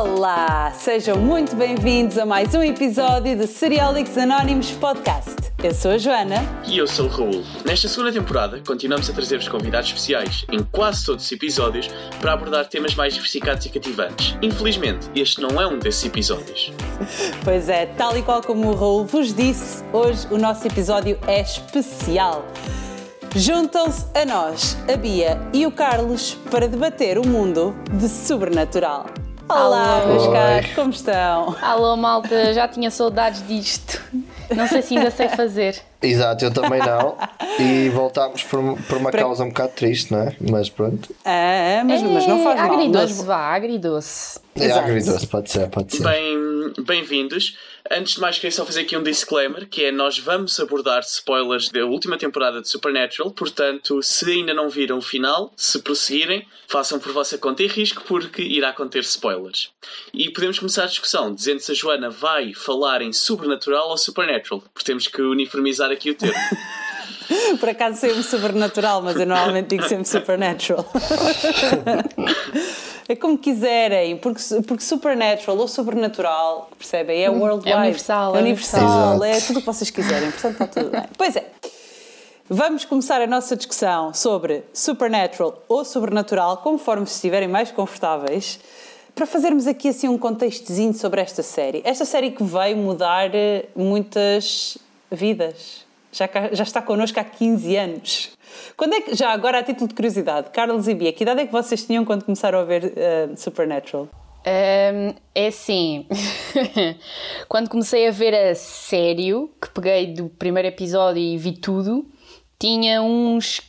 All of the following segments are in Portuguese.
Olá, sejam muito bem-vindos a mais um episódio do Seriólicos Anónimos Podcast. Eu sou a Joana. E eu sou o Raul. Nesta segunda temporada, continuamos a trazer-vos convidados especiais em quase todos os episódios para abordar temas mais diversificados e cativantes. Infelizmente, este não é um desses episódios. Pois é, tal e qual como o Raul vos disse, hoje o nosso episódio é especial. Juntam-se a nós, a Bia e o Carlos para debater o mundo de sobrenatural. Olá, Alô. meus caros, como estão? Alô, malta, já tinha saudades disto. Não sei se ainda sei fazer. Exato, eu também não. E voltámos por, por uma Para- causa um bocado triste, não é? Mas pronto. Ah, mas, mas não faz É, mal. Agridoce, vá, agridoce. É Exato. agridoce, pode ser, pode ser. Bem, bem-vindos. Antes de mais, queria só fazer aqui um disclaimer, que é nós vamos abordar spoilers da última temporada de Supernatural, portanto, se ainda não viram o final, se prosseguirem, façam por vossa conta e risco, porque irá conter spoilers. E podemos começar a discussão, dizendo se a Joana vai falar em Sobrenatural ou Supernatural, porque temos que uniformizar aqui o termo. Por acaso sempre sobrenatural, mas eu normalmente digo sempre supernatural. é como quiserem, porque, porque supernatural ou sobrenatural, percebem? É worldwide. universal, É é universal, universal. é tudo o que vocês quiserem, portanto está tudo bem. Pois é. Vamos começar a nossa discussão sobre supernatural ou sobrenatural, conforme se estiverem mais confortáveis, para fazermos aqui assim um contextozinho sobre esta série. Esta série que veio mudar eh, muitas vidas. Já, já está connosco há 15 anos. Quando é que, já agora a título de curiosidade, Carlos e Bia, que idade é que vocês tinham quando começaram a ver eh, Supernatural? Hum, é assim, quando comecei a ver a sério, que peguei do primeiro episódio e vi tudo, tinha uns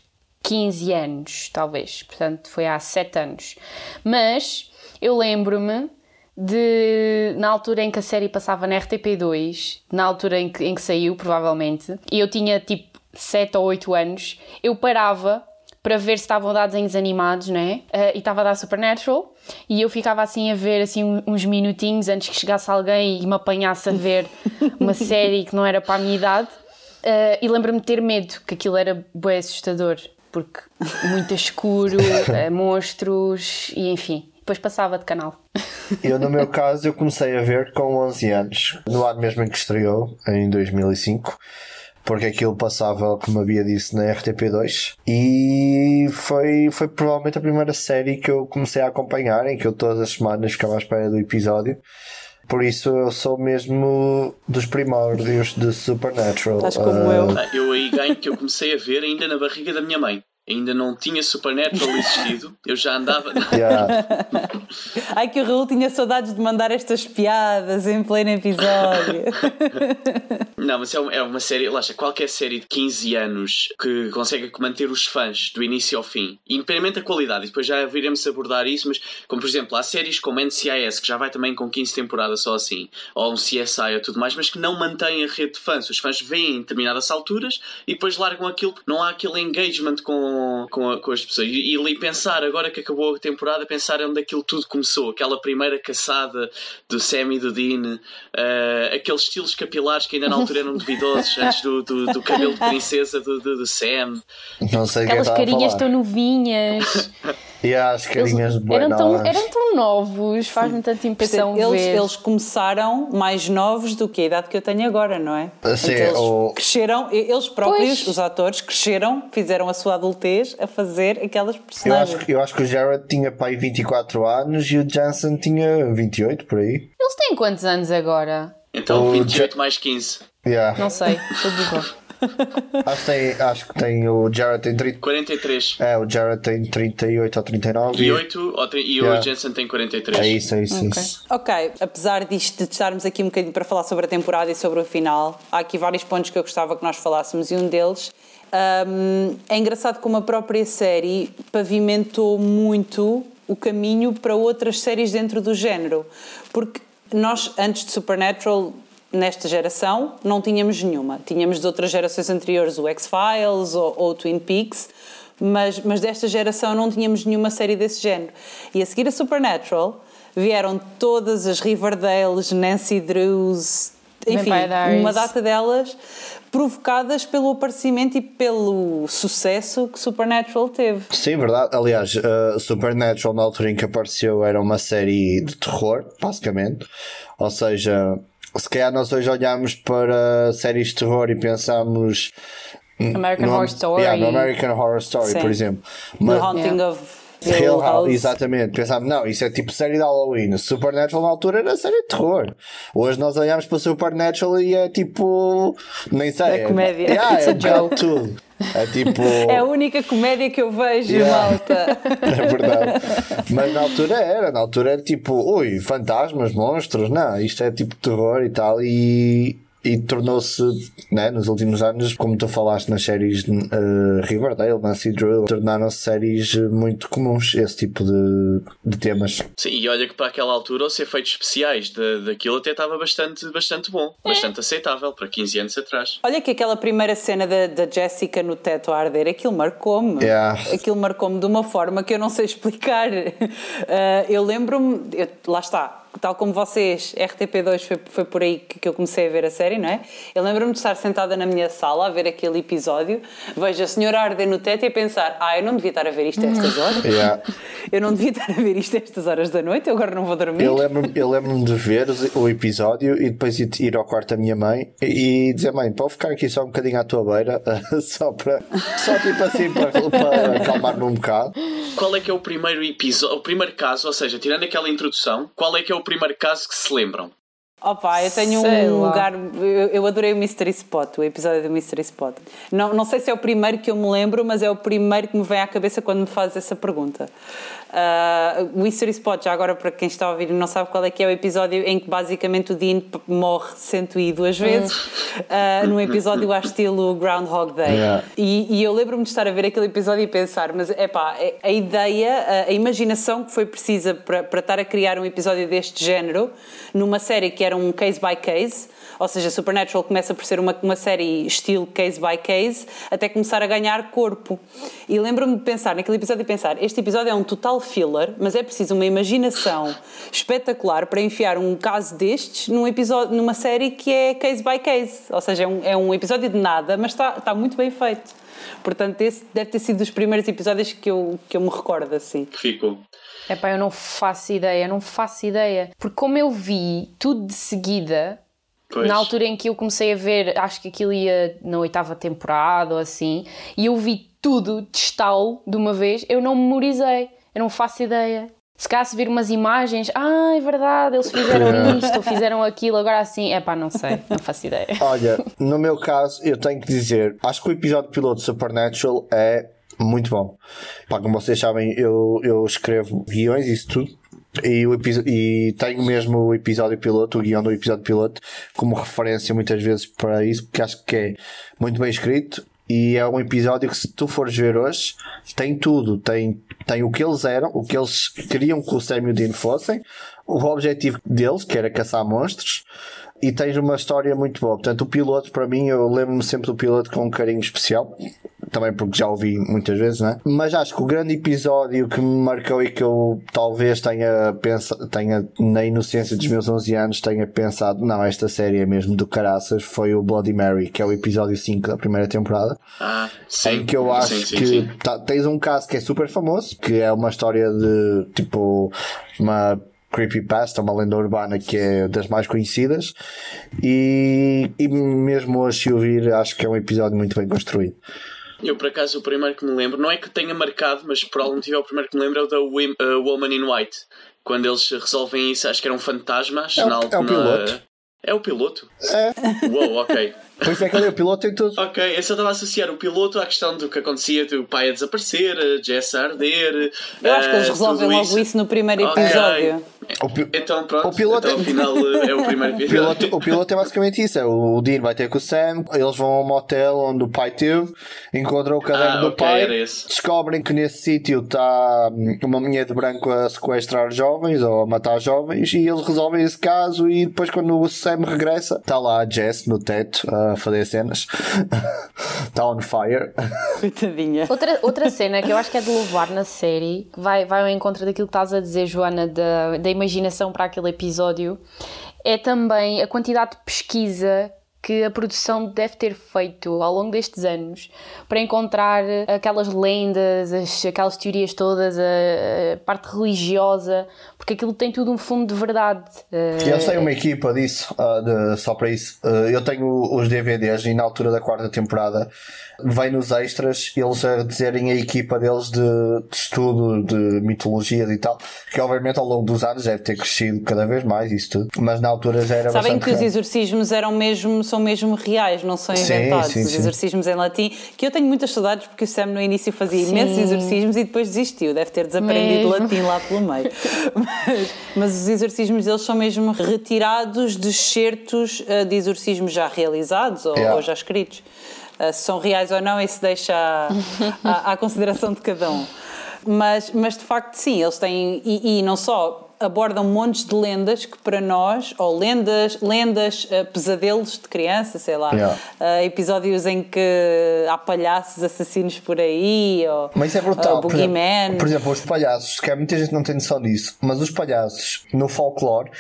15 anos, talvez. Portanto, foi há 7 anos. Mas eu lembro-me de, na altura em que a série passava na RTP2, na altura em que, em que saiu, provavelmente, e eu tinha tipo 7 ou 8 anos, eu parava para ver se estavam a dar desenhos animados, né? Eh, e estava a dar Supernatural, e eu ficava assim a ver assim uns minutinhos antes que chegasse alguém e me apanhasse a ver uma série que não era para a minha idade. Eh, e lembro-me de ter medo, que aquilo era bem assustador, porque muito escuro, eh, monstros e enfim. Depois passava de canal. Eu, no meu caso, eu comecei a ver com 11 anos, no ano mesmo em que estreou, em 2005. Porque aquilo passava, como havia disse, na RTP2 e foi, foi provavelmente a primeira série que eu comecei a acompanhar, em que eu todas as semanas ficava à espera do episódio. Por isso eu sou mesmo dos primórdios de Supernatural. Estás como Ah, eu. Ah, Eu aí ganho que eu comecei a ver ainda na barriga da minha mãe. Ainda não tinha Supernatural existido, eu já andava. yeah. Ai que o Raul tinha saudades de mandar estas piadas em pleno episódio. Não, mas é uma, é uma série, lá está, qualquer série de 15 anos que consegue manter os fãs do início ao fim, independentemente da qualidade, e depois já viremos abordar isso, mas como por exemplo, há séries como NCIS, que já vai também com 15 temporadas só assim, ou um CSI ou tudo mais, mas que não mantém a rede de fãs. Os fãs veem em determinadas alturas e depois largam aquilo, não há aquele engagement com, com, a- com as pessoas. E, e ali pensar, agora que acabou a temporada, pensar onde aquilo tudo começou, aquela primeira caçada do Sam e do Dean, eh, aqueles estilos capilares que ainda na altura eram duvidosos, antes do, do, do cabelo de princesa do, do, do Sam. Não sei Aquelas carinhas tão novinhas. E as carinhas Eles de eram, tão, eram tão novos, faz-me tanta impressão eles, ver. eles começaram mais novos do que a idade que eu tenho agora, não é? Sim, Portanto, eles o- cresceram, eles próprios, Pois. os atores, cresceram, fizeram a sua adultez a fazer aquelas Eu personagens. acho, que- eu acho que o Jared tinha pai 24 anos e o Jansen tinha 28 por aí. Eles têm quantos anos agora? Então O 28 Ja- mais 15. Yeah. Não sei, estou burra. Acho, que tem, acho que tem o Jared tem 30. 43. É, o Jared tem 38 ou 39. E 8, ou tri- e o Yeah. Jensen tem 43. É isso, é isso. é Ok. isso. Ok, apesar disto de estarmos aqui um bocadinho para falar sobre a temporada e sobre o final, há aqui vários pontos que eu gostava que nós falássemos e um deles hum, é engraçado como a própria série pavimentou muito o caminho para outras séries dentro do género, porque nós antes de Supernatural nesta geração não tínhamos nenhuma, tínhamos de outras gerações anteriores o X-Files ou, ou o Twin Peaks, mas, mas desta geração não tínhamos nenhuma série desse género. E a seguir a Supernatural vieram todas as Riverdales, Nancy Drews, enfim, uma data delas provocadas pelo aparecimento e pelo sucesso que Supernatural teve. Sim, verdade. Aliás, uh, Supernatural, na altura em que apareceu, era uma série de terror, basicamente. Ou seja, se calhar nós hoje olhamos para séries de terror e pensamos. American no- Horror Story. Yeah, no American Horror Story, Sim. por exemplo. Mas, Haunting Yeah. of Hill House, exatamente. Pensámos, não, isso é tipo série de Halloween. Supernatural na altura era série de terror. Hoje nós olhamos para Supernatural e é tipo. Nem sei. É comédia. Yeah, é um tudo. É tipo. É a única comédia que eu vejo, Yeah. malta. É verdade. Mas na altura era, na altura era tipo, ui, fantasmas, monstros, não, isto é tipo terror e tal, e, e tornou-se, né, nos últimos anos, como tu falaste nas séries eh, Riverdale, Nancy Drew, tornaram-se séries muito comuns, esse tipo de, de temas. Sim, e olha que para aquela altura os efeitos especiais de, daquilo até estava bastante, bastante bom, bastante aceitável para 15 anos atrás. Olha que aquela primeira cena da, da Jessica no teto a arder, aquilo marcou-me. Yeah. Aquilo marcou-me de uma forma que eu não sei explicar. Ah, eu lembro-me, lá está, tal como vocês, RTP2 foi, foi por aí que, que eu comecei a ver a série, não é? Eu lembro-me de estar sentada na minha sala a ver aquele episódio, vejo a senhora arder no teto e a pensar: ah, eu não devia estar a ver isto a estas horas. Yeah. Eu não devia estar a ver isto a estas horas da noite, eu agora não vou dormir. Eu lembro-me eu lembro de ver o episódio e depois ir, ao quarto da minha mãe e, e dizer: Mãe, pode ficar aqui só um bocadinho à tua beira, só para, só tipo assim, para, para acalmar-me um bocado. Qual é que é o primeiro episódio, o primeiro caso, ou seja, tirando aquela introdução, qual é que é o primeiro caso que se lembram? Opa, eu tenho Sei um lá. lugar. Eu, eu adorei o Mystery Spot, o episódio do Mystery Spot. Não, não sei se é o primeiro que eu me lembro, mas é o primeiro que me vem à cabeça quando me fazes essa pergunta. Ah, o Mystery Spot, já agora para quem está a ouvir e não sabe qual é que é o episódio em que basicamente o Dean morre 102 vezes, ah, num episódio ao estilo Groundhog Day. Yeah. E, e eu lembro-me de estar a ver aquele episódio e pensar, mas é pá, a ideia, a, a imaginação que foi precisa para, para estar a criar um episódio deste género numa série que era um case by case, ou seja, Supernatural começa por ser uma, uma série estilo case by case, até começar a ganhar corpo. E lembro-me de pensar naquele episódio e pensar, este episódio é um total filler, mas é preciso uma imaginação espetacular para enfiar um caso destes num episódio, numa série que é case by case, ou seja, é um, é um episódio de nada, mas está, está muito bem feito. Portanto, esse deve ter sido dos primeiros episódios que eu, que eu me recordo assim. Ficou? Epá, eu não faço ideia, eu não faço ideia. Porque como eu vi tudo de seguida, Pois. na altura em que eu comecei a ver, acho que aquilo ia na oitava temporada ou assim, e eu vi tudo de estalo de uma vez, eu não memorizei, eu não faço ideia. Se calhar se vir umas imagens, ah, é verdade, eles fizeram isto ou fizeram aquilo, agora assim, epá, não sei, não faço ideia. Olha, no meu caso, eu tenho que dizer, acho que o episódio piloto de Supernatural é muito bom. Pá, como vocês sabem, eu, eu escrevo guiões e isso tudo. E, o e tenho mesmo o episódio piloto, o guião do episódio piloto, como referência muitas vezes para isso, porque acho que é muito bem escrito e é um episódio que, se tu fores ver hoje, tem tudo. Tem, tem o que eles eram, o que eles queriam que o Sam e o Dean fossem, o objetivo deles, que era caçar monstros, e tens uma história muito boa. Portanto, o piloto, para mim, eu lembro-me sempre do piloto com um carinho especial. Também porque já ouvi muitas vezes, né? Mas acho que o grande episódio que me marcou e que eu talvez tenha pensado, tenha, na inocência dos meus 11 anos, tenha pensado, não, esta série é mesmo do caraças, foi o Bloody Mary, que é o episódio 5 da primeira temporada. Ah, sim. Em que eu acho sim, sim, que sim. tá- tens um caso que é super famoso, que é uma história de tipo uma creepypasta, uma lenda urbana que é das mais conhecidas, e, e mesmo hoje se ouvir, acho que é um episódio muito bem construído. Eu, por acaso, o primeiro que me lembro, não é que tenha marcado, mas por algum motivo é o primeiro que me lembro é o da uh, Woman in White. Quando eles resolvem isso, acho que eram fantasmas. É o- na, é o na- piloto. É o piloto? É, Uou, ok. Por isso é que ali o piloto tem tudo. Ok, eu só estava a associar o piloto à questão do que acontecia do pai a desaparecer, a Jess a arder. Eu acho que eles eh, resolvem logo isso. no primeiro episódio. O, pi- Então pronto, O piloto então é- afinal é o primeiro o episódio. piloto, o piloto é basicamente isso: é o Dean vai ter com o Sam, eles vão ao motel onde o pai teve, encontram o caderno Ah, do ok, pai, descobrem que nesse sítio está hum, uma mulher de branco a sequestrar jovens ou a matar jovens e eles resolvem esse caso e depois quando o Sam regressa está lá a Jess no teto a fazer cenas está on fire Coitadinha. Outra, outra cena que eu acho que é de louvar na série, que vai, vai ao encontro daquilo que estás a dizer, Joana, da, da imaginação para aquele episódio, é também a quantidade de pesquisa que a produção deve ter feito ao longo destes anos para encontrar aquelas lendas, as, aquelas teorias todas, a, a, parte religiosa, porque aquilo tem tudo um fundo de verdade. Eles têm uma equipa disso, uh, de, só para isso. Uh, eu tenho os DVDs e na altura da quarta temporada vem nos extras eles a dizerem a equipa deles de, de estudo de mitologias e tal, que obviamente ao longo dos anos deve ter crescido cada vez mais isso tudo, mas na altura já era Sabem que os exorcismos eram mesmo, são mesmo reais, não são inventados. Sim, sim, os exorcismos sim. em latim, que eu tenho muitas saudades porque o Sam no início fazia imensos exorcismos e depois desistiu, deve ter desaprendido mesmo. latim lá pelo meio. mas, mas, os exorcismos deles são mesmo retirados de excertos eh, de exorcismos já realizados ou, yeah. ou já escritos. Uh, se são reais ou não, isso deixa à, à, à consideração de cada um. Mas, mas de facto, sim, eles têm. E, e, não só abordam montes de lendas que para nós, ou lendas, lendas, uh, pesadelos de criança, sei lá, yeah. uh, episódios em que há palhaços assassinos por aí, ou. Mas isso é brutal. Uh, por, exemplo, por exemplo, os palhaços, que muita gente não tem noção disso, mas os palhaços no folclore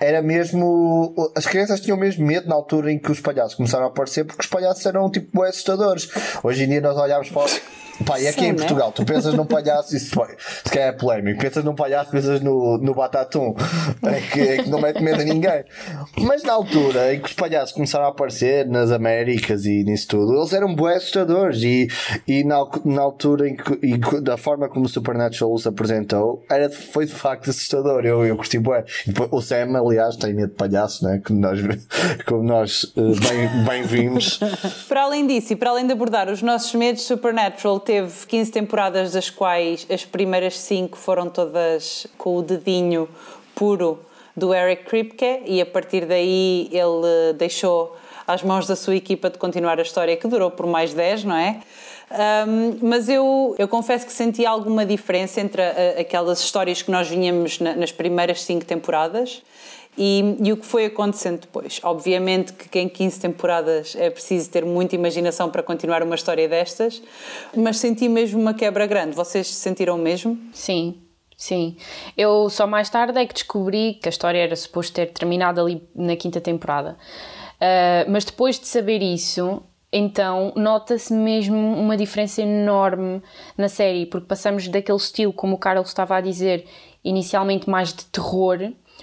era mesmo. As crianças tinham mesmo medo na altura em que os palhaços começaram a aparecer, porque os palhaços eram tipo assustadores. Hoje em dia nós olhamos para. Pá, e aqui Sim, em né? Portugal, tu pensas num palhaço, isso se calhar é polémico, pensas num palhaço, pensas no, no Batatum, é que, é que não mete medo a ninguém. Mas na altura em que os palhaços começaram a aparecer nas Américas e nisso tudo, eles eram bué assustadores e, e na, na altura em que, e da forma como o Supernatural se apresentou, era, foi de facto assustador. Eu, eu curti bué. O Sam, aliás, tem medo de palhaço, né? Como nós, como nós eh, bem, bem vimos. para além disso e para além de abordar os nossos medos, Supernatural teve 15 temporadas, das quais as primeiras 5 foram todas com o dedinho puro do Eric Kripke, e a partir daí ele deixou às mãos da sua equipa de continuar a história, que durou por mais 10, não é? Um, mas eu, eu confesso que senti alguma diferença entre a, aquelas histórias que nós vinhamos na, nas primeiras cinco temporadas e, e, o que foi acontecendo depois. Obviamente que em 15 temporadas é preciso ter muita imaginação para continuar uma história destas, mas senti mesmo uma quebra grande. Vocês sentiram mesmo? Sim. Sim, eu só mais tarde é que descobri que a história era suposto ter terminado ali na quinta temporada. Uh, mas depois de saber isso, então nota-se mesmo uma diferença enorme na série, porque passamos daquele estilo, como o Carlos estava a dizer, inicialmente mais de terror,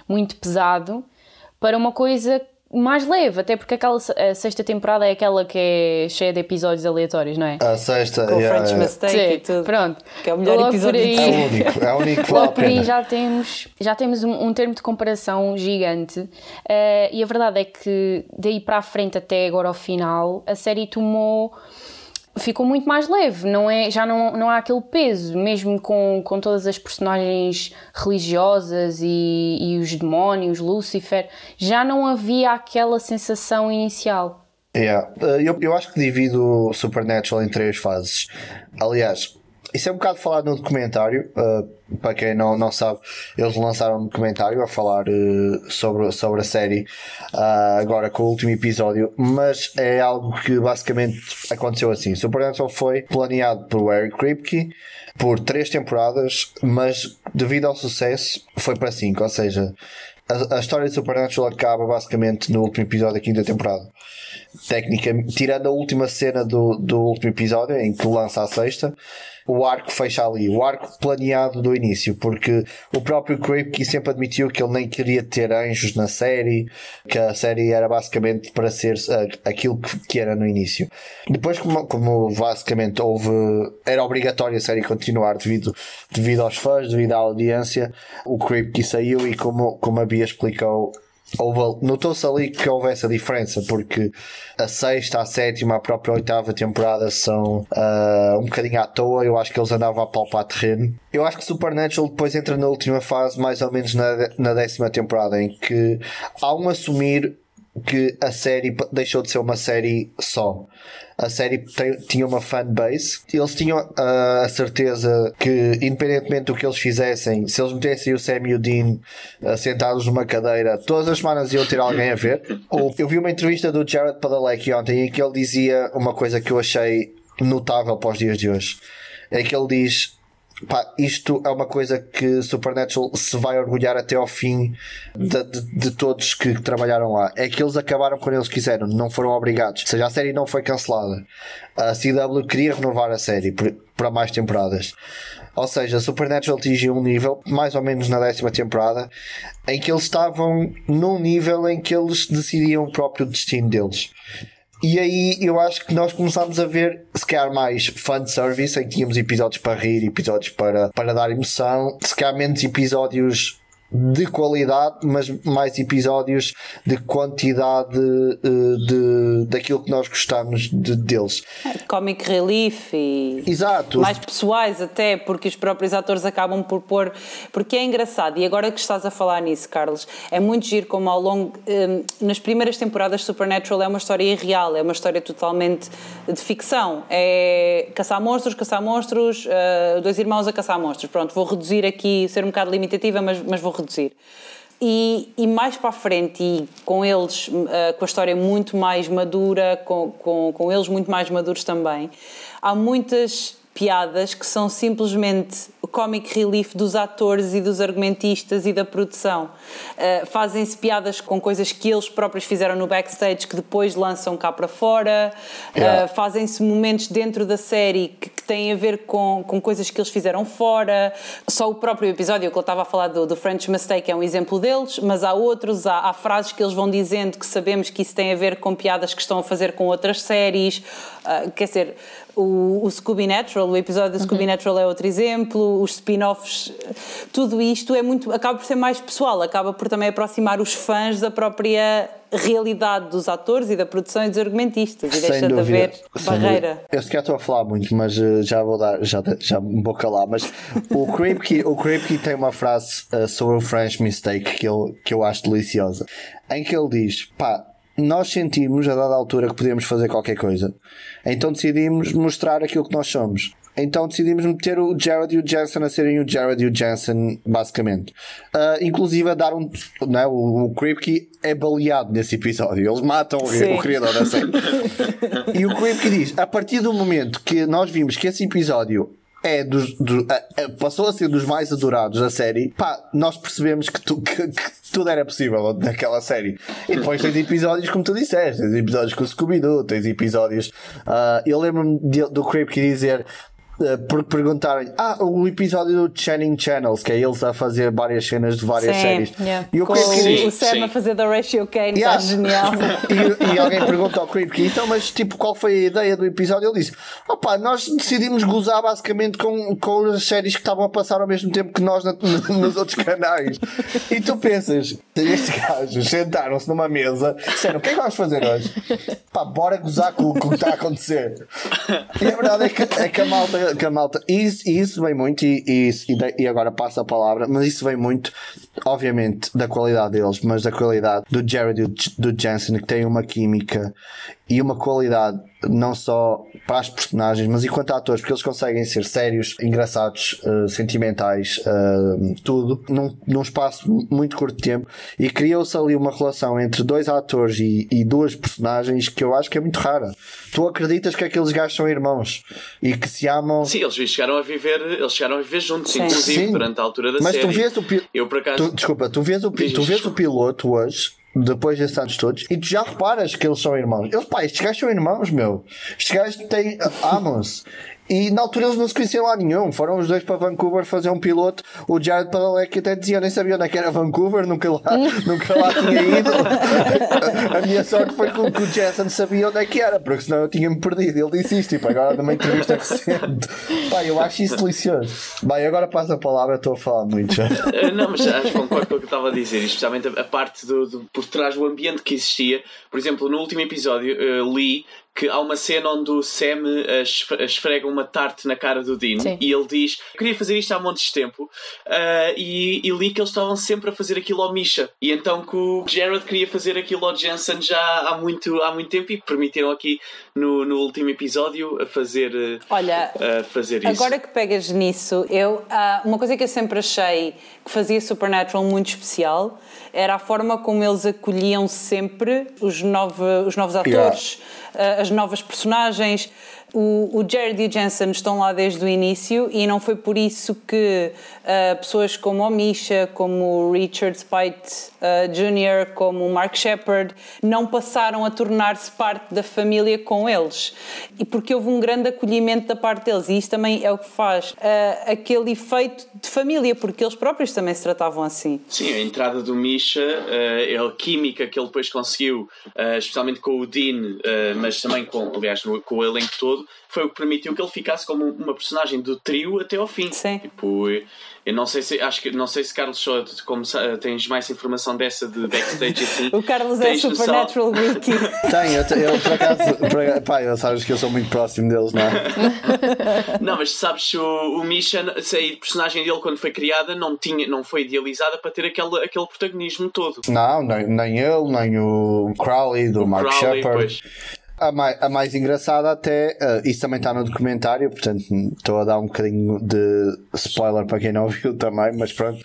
muito pesado para uma coisa mais leve, até porque aquela a sexta temporada é aquela que é cheia de episódios aleatórios, não é? A sexta, Com yeah, French Mistake Sim, e tudo. Pronto. Que é o melhor Logo episódio aí, É o único, é o único Logo por aí já temos, já temos um, um termo de comparação gigante uh, e a verdade é que daí para a frente até agora ao final a série tomou ficou muito mais leve, não é, já não, não há aquele peso, mesmo com, com todas as personagens religiosas e, e os demónios, Lucifer, já não havia aquela sensação inicial. Yeah. Eh, eu, eu acho que divido Supernatural em três fases. Aliás, isso é um bocado falado no documentário. Uh, para quem não, não sabe, eles lançaram um documentário a falar uh, sobre, sobre a série uh, agora com o último episódio. Mas é algo que basicamente aconteceu assim: Supernatural foi planeado por Eric Kripke por três temporadas, mas devido ao sucesso foi para cinco. Ou seja, a, a história de Supernatural acaba basicamente no último episódio da quinta temporada técnica, tirando a última cena do, do último episódio em que lança a sexta, o arco fecha ali, o arco planeado do início, porque o próprio Kripke sempre admitiu que ele nem queria ter anjos na série, que a série era basicamente para ser uh, aquilo que, que, era no início. Depois, como, como basicamente houve, era obrigatório a série continuar devido, devido aos fãs, devido à audiência, o Kripke saiu e como, como a Bia explicou, notou-se ali que houve essa diferença, porque a sexta, a sétima, a própria oitava temporada são uh, um bocadinho à toa. Eu acho que eles andavam a palpar terreno. Eu acho que Supernatural depois entra na última fase, mais ou menos na, na décima temporada, em que há um assumir que a série deixou de ser uma série só. A série tem, tinha uma fanbase. Eles tinham uh, a certeza que, independentemente do que eles fizessem, se eles metessem o Sam e o Dean uh, sentados numa cadeira, todas as semanas iam ter alguém a ver. Ou, eu vi uma entrevista do Jared Padalecki ontem em que ele dizia uma coisa que eu achei notável para os dias de hoje. É que ele diz pá, isto é uma coisa que Supernatural se vai orgulhar até ao fim de, de, de, todos que trabalharam lá. É que eles acabaram quando eles quiseram, não foram obrigados. Ou seja, a série não foi cancelada. A CW queria renovar a série para mais temporadas. Ou seja, Supernatural atingiu um nível, mais ou menos na décima temporada, em que eles estavam num nível em que eles decidiam o próprio destino deles. E aí eu acho que nós começámos a ver, se calhar, mais fanservice, em que tínhamos episódios para rir, episódios para, para dar emoção, se calhar menos episódios de qualidade, mas mais episódios de quantidade eh, de, daquilo que nós gostamos de, deles. Comic relief e Exato. mais pessoais até, porque os próprios atores acabam por pôr. Porque é engraçado, e agora que estás a falar nisso, Carlos, é muito giro como ao longo. Um, nas primeiras temporadas, Supernatural é uma história irreal, é uma história totalmente de ficção. É caçar monstros, caçar monstros, uh, dois irmãos a caçar monstros. Pronto, vou reduzir aqui, ser um bocado limitativa, mas, mas vou reduzir. E, e, mais para a frente, e com eles, uh, com a história muito mais madura, com, com, com eles muito mais maduros também, há muitas piadas que são simplesmente comic relief dos atores e dos argumentistas e da produção. Uh, Fazem-se piadas com coisas que eles próprios fizeram no backstage que depois lançam cá para fora. Yeah. Uh, Fazem-se momentos dentro da série que, que, têm a ver com, com coisas que eles fizeram fora. Só o próprio episódio que eu estava a falar do, do French Mistake é um exemplo deles, mas há outros, há, há frases que eles vão dizendo que sabemos que isso tem a ver com piadas que estão a fazer com outras séries. Uh, quer dizer, o, o Scooby Natural, o episódio do Scooby uhum. Natural é outro exemplo, os spin-offs, tudo isto é muito, acaba por ser mais pessoal, acaba por também aproximar os fãs da própria realidade dos atores e da produção e dos argumentistas e deixa de haver barreira. Eu sequer estou a falar muito, mas uh, já vou dar, já, já me vou calar, mas o Kripke, o Kripke tem uma frase uh, sobre o French Mistake que, ele, que eu acho deliciosa, em que ele diz, pá, nós sentimos a dada altura que podíamos fazer qualquer coisa. Então decidimos mostrar aquilo que nós somos. Então decidimos meter o Jared e o Jensen a serem o Jared e o Jensen, basicamente. Uh, inclusive a dar um. Não é? O, o Kripke é baleado nesse episódio. Eles matam Sim. o criador da série. e o Kripke diz: a partir do momento que nós vimos que esse episódio é dos, do, passou a ser dos mais adorados da série, pá, nós percebemos que, tu, que, que, tudo era possível naquela série. E depois tens episódios, como tu disseste, tens episódios com o Scooby-Doo, tens episódios. Uh, eu lembro-me do Creep dizer eh, por perguntarem ah, o episódio do Channing Channels, que é eles a fazer várias cenas de várias sim, séries. Yeah. E o, Creep sim, o Sam sim. a fazer da Ratio Kane, está yeah. genial. E, e, alguém pergunta ao Creep então, mas tipo, qual foi a ideia do episódio? Ele disse: opá, nós decidimos gozar basicamente com, com as séries que estavam a passar ao mesmo tempo que nós na, nos outros canais. E tu pensas, estes gajos sentaram-se numa mesa, disseram: o que é que vamos fazer hoje? Pá, bora gozar com, com o que está a acontecer. E a verdade é que, é que a malta que a malta. Isso, isso vem muito, e, e, e agora passa a palavra, mas isso vem muito, obviamente, da qualidade deles, mas da qualidade do Jared e do Jensen, que têm uma química e uma qualidade não só para as personagens, mas enquanto atores, porque eles conseguem ser sérios, engraçados, uh, sentimentais, uh, tudo, num, num espaço muito curto de tempo. E criou-se ali uma relação entre dois atores e, e, duas personagens que eu acho que é muito rara. Tu acreditas que aqueles gajos são irmãos e que se amam. Sim, eles chegaram a viver, eles chegaram a viver juntos, Sim. inclusive, Sim. durante a altura da mas série. Mas tu vês o piloto. Eu, por acaso. Tu, desculpa, tu vês o, tu vês o piloto hoje depois desses anos todos, e tu já reparas que eles são irmãos. Eles, pá, estes gajos são irmãos, meu. Estes gajos têm, amam-se. E na altura eles não se conheciam lá nenhum. Foram os dois para Vancouver fazer um piloto. O Jared Padalecki até dizia, nem sabia onde é que era Vancouver, nunca lá, nunca lá tinha ido. a minha sorte foi que, o Jason sabia onde é que era, porque senão eu tinha-me perdido. Ele disse isto, tipo, agora numa entrevista recente. Pá, eu acho isso delicioso. Bem, agora passo a palavra, estou a falar muito já. Eh, não, mas acho que concordo com o que eu estava a dizer, especialmente a, parte do, do, por trás do ambiente que existia. Por exemplo, no último episódio, uh, Lee que há uma cena onde o Sam esfrega uma tarte na cara do Dean Sim. e ele diz: Queria fazer isto há montes de tempo uh, e, e li que eles estavam sempre a fazer aquilo ao Misha. E então que o Jared queria fazer aquilo ao Jensen já há muito, há muito tempo e permitiram aqui no, no último episódio a fazer, Olha, a fazer isso. Agora que pegas nisso, eu, uh, uma coisa que eu sempre achei que fazia Supernatural muito especial era a forma como eles acolhiam sempre os, novo, os novos atores, yeah. as novas personagens. O, o Jared e Jensen estão lá desde o início e não foi por isso que uh, pessoas como o Misha, como o Richard Spite uh, Jr., como o Mark Shepard não passaram a tornar-se parte da família com eles. E porque houve um grande acolhimento da parte deles e isso também é o que faz uh, aquele efeito de família, porque eles próprios também se tratavam assim. Sim, a entrada do Misha, uh, a química que ele depois conseguiu, especialmente com o Dean, mas também com, aliás, com o elenco todo, foi o que permitiu que ele ficasse como uma personagem do trio até ao fim. Sim. Tipo, eu não sei se acho que não sei se Carlos só como, tens mais informação dessa de backstage assim. o Carlos é Supernatural Wiki. Tenho, eu, eu por acaso, por, pá, eu sabes que eu sou muito próximo deles, não é? não, mas sabes o, o Misha, a personagem dele quando foi criada não tinha, não foi idealizada para ter aquele, aquele protagonismo todo. Não, nem, nem ele, nem o Crowley do o Mark Crowley, Shepard. Pois. A mais, a mais engraçada até, uh, isso também está no documentário, portanto estou a dar um bocadinho de spoiler para quem não viu também, mas pronto.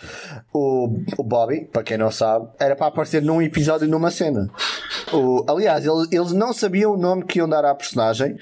O, o Bobby, para quem não sabe, era para aparecer num episódio numa cena. O, aliás, eles, eles não sabiam o nome que iam dar à personagem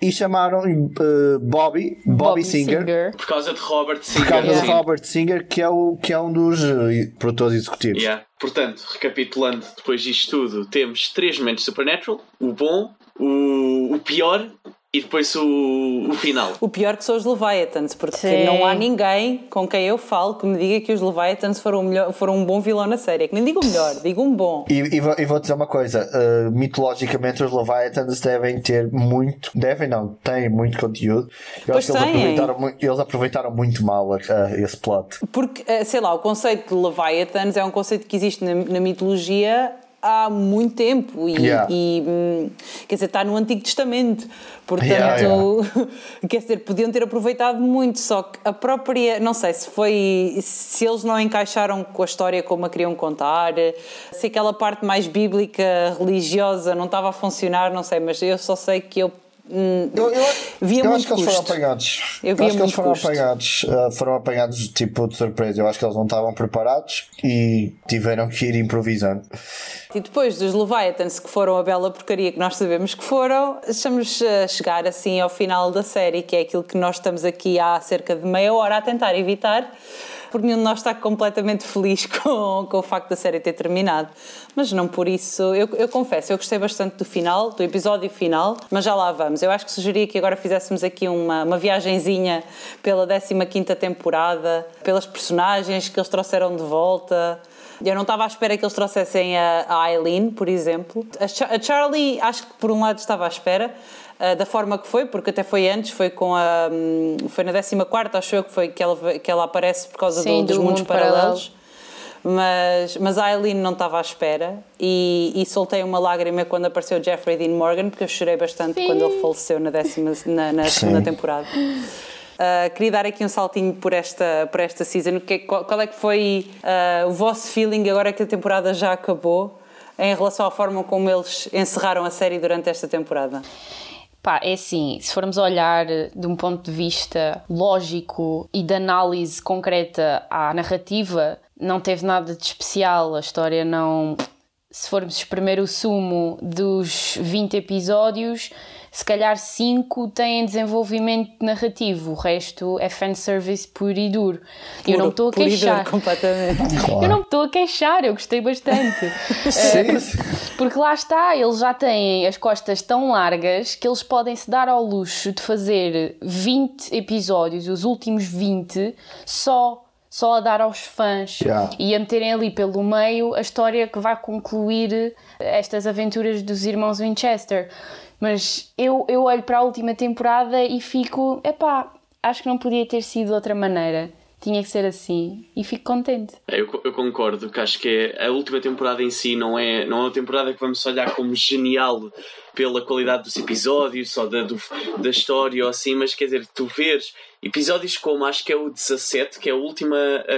e chamaram uh, Bobby, Bobby, Bobby Singer, Singer, por causa de Robert Singer. Por causa de Robert Singer, que é, o, que é um dos uh, produtores executivos. Yeah. Portanto, recapitulando depois disto tudo, temos três momentos Supernatural: o bom, o, o pior e depois o, o final. O pior que são os Leviathans, porque Sim. não há ninguém com quem eu falo que me diga que os Leviathans foram, melhor, foram um bom vilão na série. Que nem digo o melhor, digo um bom. E, e, vou, e vou dizer uma coisa: uh, mitologicamente, os Leviathans devem ter muito. Devem não, têm muito conteúdo. Eu pois acho que eles aproveitaram, eles aproveitaram muito mal uh, esse plot. Porque, uh, sei lá, o conceito de Leviathans é um conceito que existe na, na mitologia há muito tempo e, yeah. e, hum, quer dizer, está no Antigo Testamento portanto yeah, yeah. quer dizer, podiam ter aproveitado muito só que a própria, não sei se foi se eles não encaixaram com a história como a queriam contar se aquela parte mais bíblica, religiosa não estava a funcionar, não sei, mas eu só sei que eu Hum, eu, eu, via eu acho que eles foram apanhados. Eu, eu acho que eles foram custo. apanhados, uh, foram apanhados tipo de surpresa. Eu acho que eles não estavam preparados e tiveram que ir improvisando. E depois dos Leviathans, que foram a bela porcaria que nós sabemos que foram, estamos a chegar assim ao final da série, que é aquilo que nós estamos aqui há cerca de meia hora a tentar evitar por nenhum de nós está completamente feliz com, com o facto da série ter terminado. Mas não por isso. Eu, eu confesso, eu gostei bastante do final, do episódio final, mas já lá vamos. Eu acho que sugeria que agora fizéssemos aqui uma, uma viagenzinha pela 15 temporada, pelas personagens que eles trouxeram de volta. Eu não estava à espera que eles trouxessem a, a Eileen, por exemplo. A, a Charlie, acho que por um lado estava à espera, uh, da forma que foi, porque até foi antes, foi com a. Um, foi na 14, acho eu, que, foi, que, ela, que ela aparece por causa Sim, do, dos do mundos paralelos. paralelos. Mas, mas a Eileen não estava à espera e, e, soltei uma lágrima quando apareceu Jeffrey Dean Morgan, porque eu chorei bastante Sim. quando ele faleceu na, décima, na, na segunda temporada. Uh, queria dar aqui um saltinho por esta, por esta season. Que, qual, qual é que foi uh, o vosso feeling agora que a temporada já acabou em relação à forma como eles encerraram a série durante esta temporada? Pá, é assim, se formos olhar de um ponto de vista lógico e de análise concreta à narrativa, não teve nada de especial, a história não. Se formos espremer o sumo dos 20 episódios, se calhar 5 têm desenvolvimento narrativo, o resto é fanservice puro e duro. Puro, eu não estou a queixar. completamente. Claro. Eu não estou a queixar, eu gostei bastante. Sim. porque lá está, eles já têm as costas tão largas que eles podem se dar ao luxo de fazer 20 episódios, os últimos 20, só só a dar aos fãs yeah. e a meterem ali pelo meio a história que vai concluir estas aventuras dos irmãos Winchester. Mas eu, eu olho para a última temporada e fico, epá, acho que não podia ter sido de outra maneira. Tinha que ser assim e fico contente. Eu, eu concordo, que acho que a última temporada em si não é, não é uma temporada que vamos olhar como genial pela qualidade dos episódios, só da, do, da história ou assim, mas quer dizer, tu vês Episódios como acho que é o 17, que é a última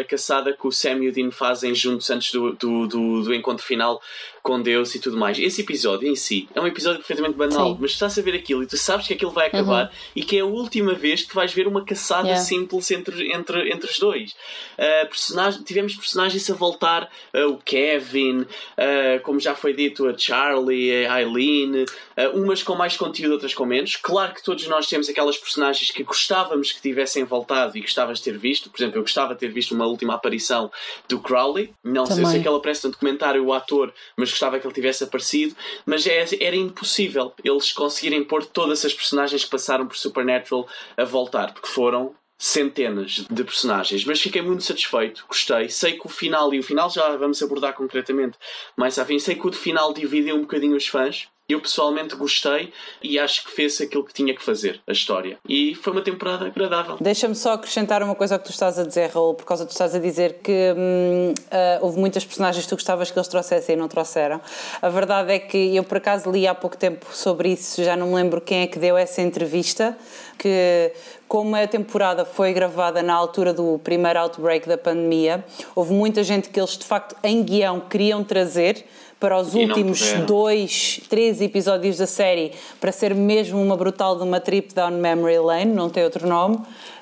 caçada que o Sam e o Dean fazem juntos antes do, do, do, do, encontro final com Deus e tudo mais. Esse episódio em si é um episódio perfeitamente banal, Sim. mas tu estás a ver aquilo e tu sabes que aquilo vai acabar uhum. e que é a última vez que vais ver uma caçada yeah. simples entre, entre, entre os dois. Uh, personagem, tivemos personagens a voltar, uh, o Kevin, uh, como já foi dito, a Charlie, a Eileen, uh, umas com mais conteúdo, outras com menos. Claro que todos nós temos aquelas personagens que gostávamos que tivessem voltado e gostavas de ter visto. Por exemplo, eu gostava de ter visto uma última aparição do Crowley. Não Também. sei se ele aparece no documentário, o ator, mas gostava que ele tivesse aparecido. Mas é, era impossível eles conseguirem pôr todas as personagens que passaram por Supernatural a voltar, porque foram centenas de personagens, mas fiquei muito satisfeito, gostei. Sei que o final, e o final já vamos abordar concretamente mais à fim, sei que o final dividiu um bocadinho os fãs. Eu pessoalmente gostei e acho que fez aquilo que tinha que fazer, a história. E foi uma temporada agradável. Deixa-me só acrescentar uma coisa que tu estás a dizer, Raul, por causa de tu estás a dizer que hum, uh, houve muitas personagens que tu gostavas que eles trouxessem e não trouxeram. A verdade é que eu, por acaso, li há pouco tempo sobre isso, já não me lembro quem é que deu essa entrevista, que como a temporada foi gravada na altura do primeiro outbreak da pandemia, houve muita gente que eles de facto em guião queriam trazer para os e últimos dois, três episódios da série para ser mesmo uma brutal de uma trip down memory lane, não tem outro nome.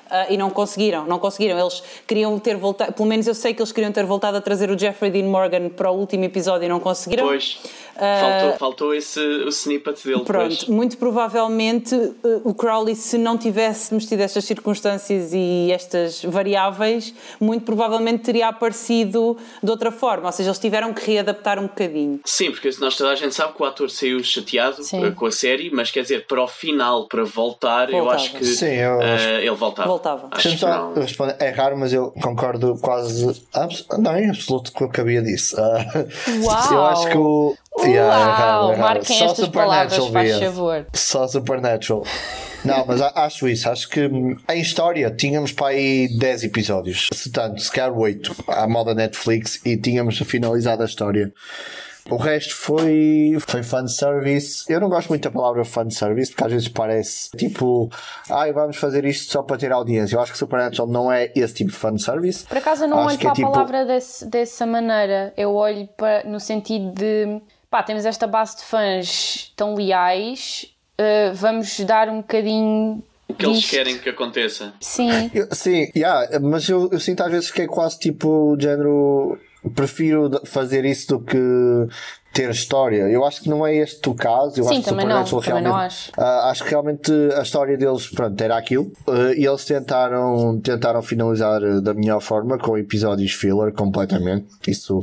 Uh, e não conseguiram, não conseguiram. Eles queriam ter voltado, pelo menos eu sei que eles queriam ter voltado a trazer o Jeffrey Dean Morgan para o último episódio e não conseguiram. Pois. Faltou, faltou esse o snippet dele. Pronto, depois. muito provavelmente uh, o Crowley, se não tivéssemos tido estas circunstâncias e estas variáveis, muito provavelmente teria aparecido de outra forma. Ou seja, eles tiveram que readaptar um bocadinho. Sim, porque nós toda a gente sabe que o ator saiu chateado Sim. Uh, com a série, mas quer dizer, para o final, para voltar, voltava. eu acho que Sim, eu uh, ele voltava. Voltava. Acho só responder, é raro, mas eu concordo quase. Não, em absoluto com o que havia disso. Uh, Uau! Eu acho que o, Yeah, Uau, é marquem Só estas palavras, faz favor. Só Supernatural. Não, mas acho isso. Acho que hum, em história tínhamos para aí 10 episódios. Se tanto, se calhar 8 à moda Netflix e tínhamos finalizado a história. O resto foi, foi fanservice. Eu não gosto muito da palavra fanservice porque às vezes parece tipo, ai, ah, vamos fazer isto só para ter audiência. Eu acho que Supernatural não é esse tipo de fanservice. Por acaso eu não acho olho para é a tipo... palavra desse, dessa maneira. Eu olho para, no sentido de pá, temos esta base de fãs tão leais, uh, vamos dar um bocadinho o que eles querem que aconteça. Sim. Eu, sim, yeah, mas eu, eu, sinto às vezes que é quase tipo o género. Prefiro fazer isso do que ter história. Eu acho que não é este o caso. Eu Sim, acho que não, também não acho. Uh, acho que realmente a história deles pronto, era aquilo. Uh, e eles tentaram, tentaram finalizar da melhor forma com episódios filler completamente. Isso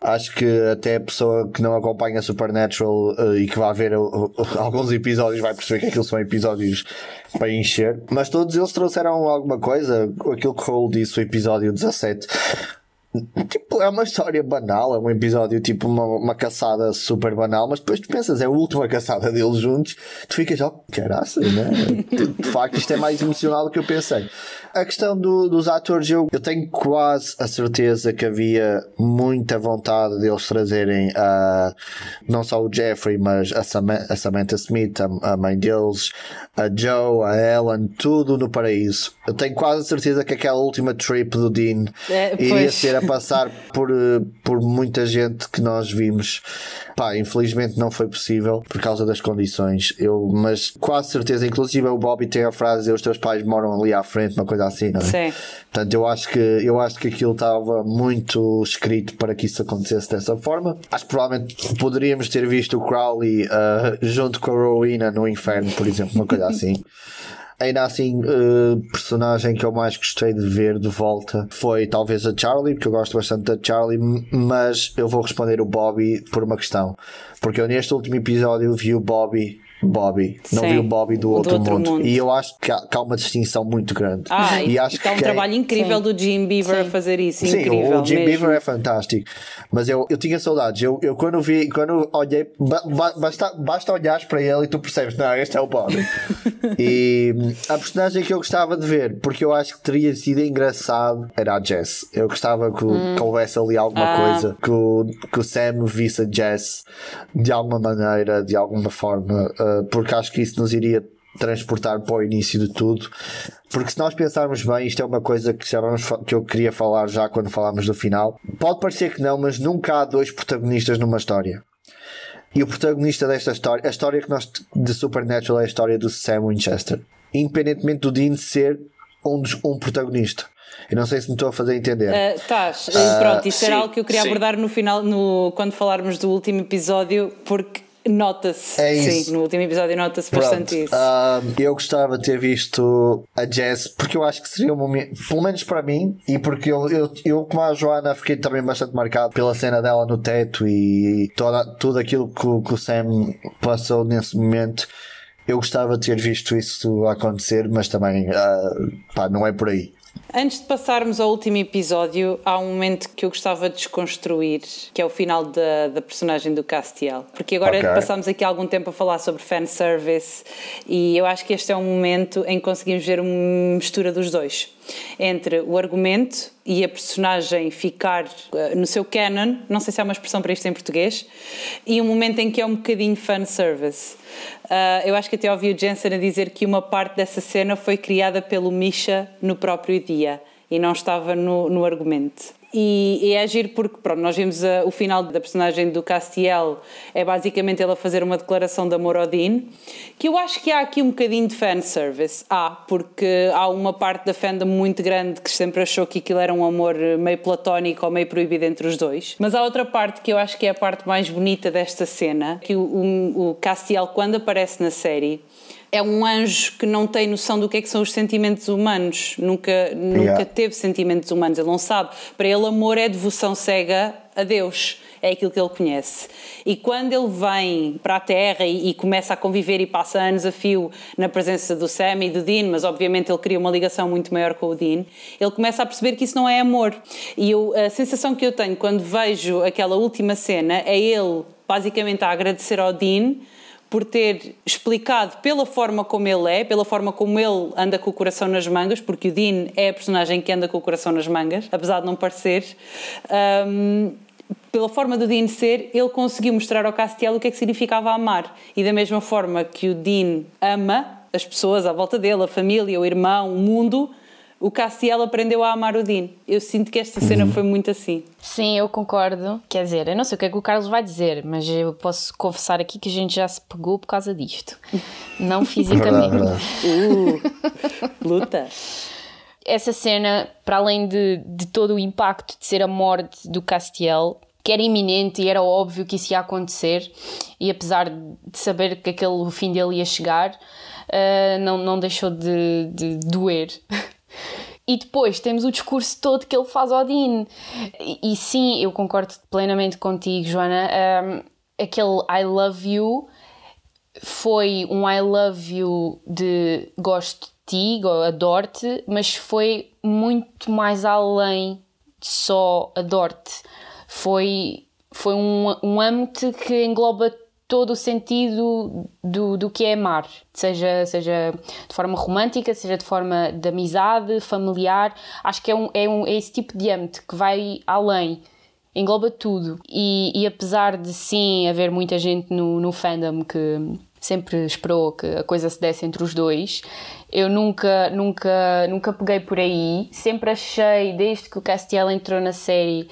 acho que até a pessoa que não acompanha Supernatural uh, e que vai ver alguns episódios vai perceber que aquilo são episódios para encher. Mas todos eles trouxeram alguma coisa. Aquilo que Cole disse, o episódio 17 Tipo, é uma história banal, é um episódio tipo uma, uma caçada super banal, mas depois tu pensas, é a última caçada deles juntos, tu ficas, oh, caraças, né? De facto, isto é mais emocional do que eu pensei. A questão do, dos atores, eu, eu tenho quase a certeza que havia muita vontade deles trazerem uh, não só o Jeffrey, mas a, Sam a Samantha Smith, a, a mãe deles, a Joe, a Ellen, tudo no paraíso. Eu tenho quase a certeza que aquela última trip do Dean é, iria ser a passar por, eh, por muita gente que nós vimos. Pá, infelizmente não foi possível por causa das condições. Eu, mas quase certeza, inclusive o Bobby tem a frase: os teus pais moram ali à frente, uma coisa assim, não é? Sim. Portanto, eu acho que, eu acho que aquilo estava muito escrito para que isso acontecesse dessa forma. Acho que provavelmente poderíamos ter visto o Crowley uh, junto com a Rowena no inferno, por exemplo, uma coisa assim. Ainda assim, uh, personagem que eu mais gostei de ver de volta foi talvez a Charlie, porque eu gosto bastante da Charlie, mas eu vou responder o Bobby por uma questão. Porque eu neste último episódio vi o Bobby Bobby, não vi o Bobby do, outro, do outro mundo. mundo. E eu acho que há, que há, uma distinção muito grande. Ah, e, acho que é um trabalho incrível Sim. do Jim Beaver Sim. a fazer isso. Sim, incrível o Jim mesmo. Beaver é fantástico. Mas eu, eu tinha saudades. Eu, eu quando vi, quando olhei, basta, basta olhar para ele e tu percebes, não, este é o Bobby. e a personagem que eu gostava de ver, porque eu acho que teria sido engraçado, era a Jess. Eu gostava que, hum. que houvesse ali alguma ah. coisa, que o, que o Sam visse a Jess de alguma maneira, de alguma forma. Uh, porque acho que isso nos iria transportar para o início de tudo. Porque se nós pensarmos bem, isto é uma coisa que, já vamos, que eu queria falar já quando falámos do final. Pode parecer que não, mas nunca há dois protagonistas numa história. E o protagonista desta história, a história que nós de Supernatural é a história do Sam Winchester. Independentemente do Dean ser um, dos, um protagonista. Eu não sei se me estou a fazer entender. Uh, estás. Uh, Pronto, isso sim, era algo que eu queria sim. abordar no final, no, quando falarmos do último episódio, porque Nota-se, É sim, no último episódio nota-se bastante isso. ah, eu gostava de ter visto a Jess, porque eu acho que seria um momento, pelo menos para mim, e porque eu, eu, eu como a Joana, fiquei também bastante marcado pela cena dela no teto e toda, tudo aquilo que, o- que o Sam passou nesse momento. Eu gostava de ter visto isso acontecer, mas também ah, pá, não é por aí. Antes de passarmos ao último episódio, há um momento que eu gostava de desconstruir, que é o final da, da personagem do Castiel. Porque agora Ok. passámos aqui algum tempo a falar sobre fanservice e eu acho que este é um momento em que conseguimos ver uma mistura dos dois. Entre o argumento e a personagem ficar eh, no seu canon, não sei se há uma expressão para isto em português, e um momento em que é um bocadinho fanservice. Ah, eu acho que até ouvi o Jensen a dizer que uma parte dessa cena foi criada pelo Misha no próprio dia e não estava no, no argumento. E, e é agir porque, pronto, nós vimos ah, o final da personagem do Castiel, é basicamente ele a fazer uma declaração de amor ao Dean, que eu acho que há aqui um bocadinho de fanservice. Há, porque há uma parte da fandom muito grande que sempre achou que aquilo era um amor meio platónico ou meio proibido entre os dois. Mas há outra parte que eu acho que é a parte mais bonita desta cena, que o, o, o Castiel, quando aparece na série, é um anjo que não tem noção do que é que são os sentimentos humanos, nunca, nunca Yeah. teve sentimentos humanos, ele não sabe. Para ele, amor é devoção cega a Deus, é aquilo que ele conhece. E quando ele vem para a Terra e, e começa a conviver e passa anos a fio na presença do Sam e do Dean, mas obviamente ele cria uma ligação muito maior com o Dean, ele começa a perceber que isso não é amor. E eu, a sensação que eu tenho quando vejo aquela última cena é ele basicamente a agradecer ao Dean por ter explicado pela forma como ele é, pela forma como ele anda com o coração nas mangas, porque o Dean é a personagem que anda com o coração nas mangas, apesar de não parecer. hum, pela forma do Dean ser, ele conseguiu mostrar ao Castiel o que é que significava amar. E da mesma forma que o Dean ama as pessoas à volta dele, a família, o irmão, o mundo, o Castiel aprendeu a amar o Dean. Eu sinto que esta cena foi muito assim. Sim, eu concordo. Quer dizer, eu não sei o que é que o Carlos vai dizer, mas eu posso confessar aqui que a gente já se pegou por causa disto. Não fisicamente. Verdade, verdade. Uh, luta. Essa cena, para além de, de todo o impacto de ser a morte do Castiel, que era iminente e era óbvio que isso ia acontecer, e apesar de saber que aquele, o fim dele ia chegar, ah, não, não deixou de, de doer. E depois temos o discurso todo que ele faz ao Dean. E, e sim, eu concordo plenamente contigo, Joana. ah, aquele I love you foi um I love you de gosto de ti, adoro-te, mas foi muito mais além de só adoro-te. Foi, foi um, um amo-te que engloba todo o sentido do, do que é amar, seja, seja de forma romântica, seja de forma de amizade, familiar. Acho que é, um, é, um, é esse tipo de amo-te que vai além engloba tudo. E, e apesar de sim haver muita gente no, no fandom que sempre esperou que a coisa se desse entre os dois, eu nunca, nunca, nunca peguei por aí. Sempre achei, desde que o Castiel entrou na série,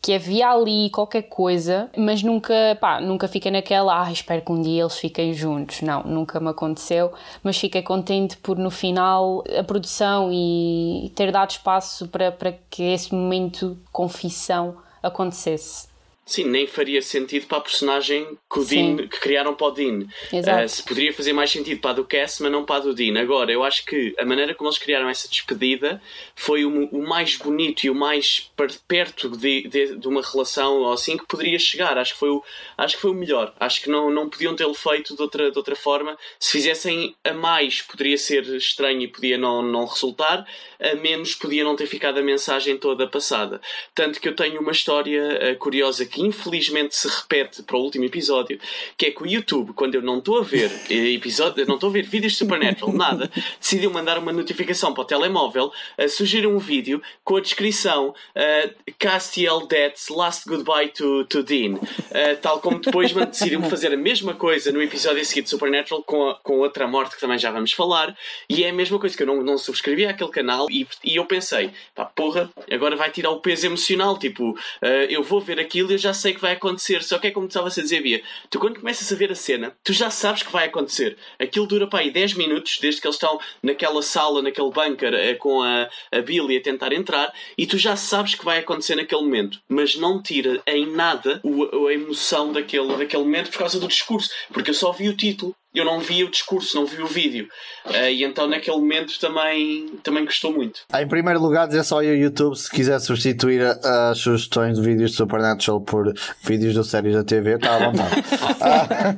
que havia ali qualquer coisa, mas nunca, pá, nunca fiquei naquela, ah, espero que um dia eles fiquem juntos. Não, nunca me aconteceu, mas fiquei contente por no final a produção e ter dado espaço para, para que esse momento de confissão acontecesse. Sim, nem faria sentido para a personagem que, o Sim. Dean, que criaram para o Dean. Exato. Uh, se poderia fazer mais sentido para a do Cass, mas não para a do Dean. Agora, eu acho que a maneira como eles criaram essa despedida foi o, o mais bonito e o mais per- perto de, de, de uma relação ou assim que poderia chegar. Acho que foi o, acho que foi o melhor. Acho que não, não podiam tê-lo feito de outra, de outra forma. Se fizessem a mais, poderia ser estranho e podia não, não resultar. A menos, podia não ter ficado a mensagem toda passada. Tanto que eu tenho uma história uh, curiosa que infelizmente se repete para o último episódio, que é que o YouTube, quando eu não estou a ver eh, episódio, não estou a ver vídeos de Supernatural, nada, decidiu mandar uma notificação para o telemóvel, uh, sugerir um vídeo com a descrição uh, Castiel Death's Last Goodbye to, to Dean. Uh, tal como depois decidiram fazer a mesma coisa no episódio seguinte de Supernatural com, a, com outra morte que também já vamos falar, e é a mesma coisa que eu não, não subscrevi àquele canal e, e eu pensei, pá, porra, agora vai tirar o peso emocional, tipo, uh, eu vou ver aquilo e eu já já sei que vai acontecer. Só que é como estava a dizer, Bia, tu quando começas a ver a cena, tu já sabes que vai acontecer. Aquilo dura para aí 10 minutos, desde que eles estão naquela sala, naquele bunker, eh, com a, a Billy a tentar entrar, e tu já sabes que vai acontecer naquele momento. Mas não tira em nada a emoção daquele, daquele momento por causa do discurso. Porque eu só vi o título eu não vi o discurso, não vi o vídeo. Uh, e então naquele momento também, também gostou muito. Em primeiro lugar, dizer só aí o YouTube se quiser substituir as sugestões de vídeos de Supernatural por vídeos de séries da TV, está à vontade. ah,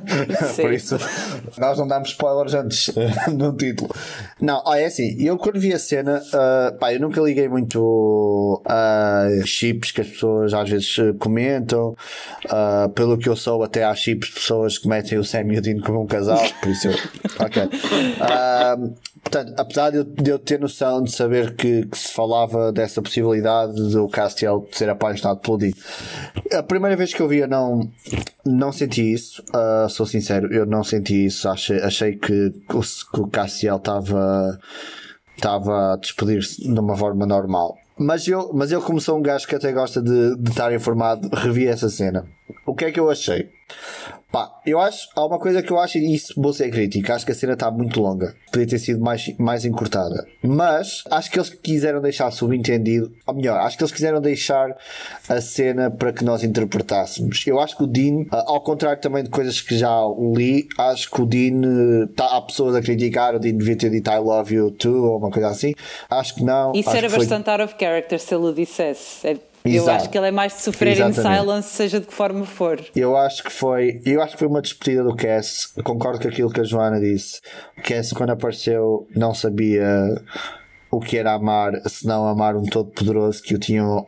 por isso, nós não damos spoilers antes no título. Não, é assim, eu quando vi a cena, uh, pá, eu nunca liguei muito a uh, chips que as pessoas às vezes comentam. Uh, pelo que eu sou, até há chips de pessoas que metem o Sam e o Dean como um casal por isso eu. Ok. Portanto, apesar de eu, de eu, ter noção de saber que, que, se falava dessa possibilidade do Castiel ser apaixonado pelo Dean, a primeira vez que eu vi eu não, não senti isso. Uh, sou sincero, eu não senti isso. Achei, achei que, que o Castiel estava estava a despedir-se de uma forma normal. Mas eu, mas eu como sou um gajo que até gosta de, de estar informado, revi essa cena. O que é que eu achei? Pá, eu acho, há uma coisa que eu acho, e isso vou ser crítico, acho que a cena está muito longa. Podia ter sido mais, mais encurtada. Mas, acho que eles quiseram deixar subentendido, ou melhor, acho que eles quiseram deixar a cena para que nós interpretássemos. Eu acho que o Dean, ao contrário também de coisas que já li, acho que o Dean, tá, há pessoas a criticar, o Dean devia ter dito I love you too, ou uma coisa assim. Acho que não. Isso era bastante foi... out of character se ele o dissesse. É eu acho que ele é mais de sofrer em silence, seja de que forma for. Eu acho que foi, eu acho que foi uma despedida do Cass. Concordo com aquilo que a Joana disse. O Cass, quando apareceu, não sabia o que era amar, se não amar um todo poderoso que o tinham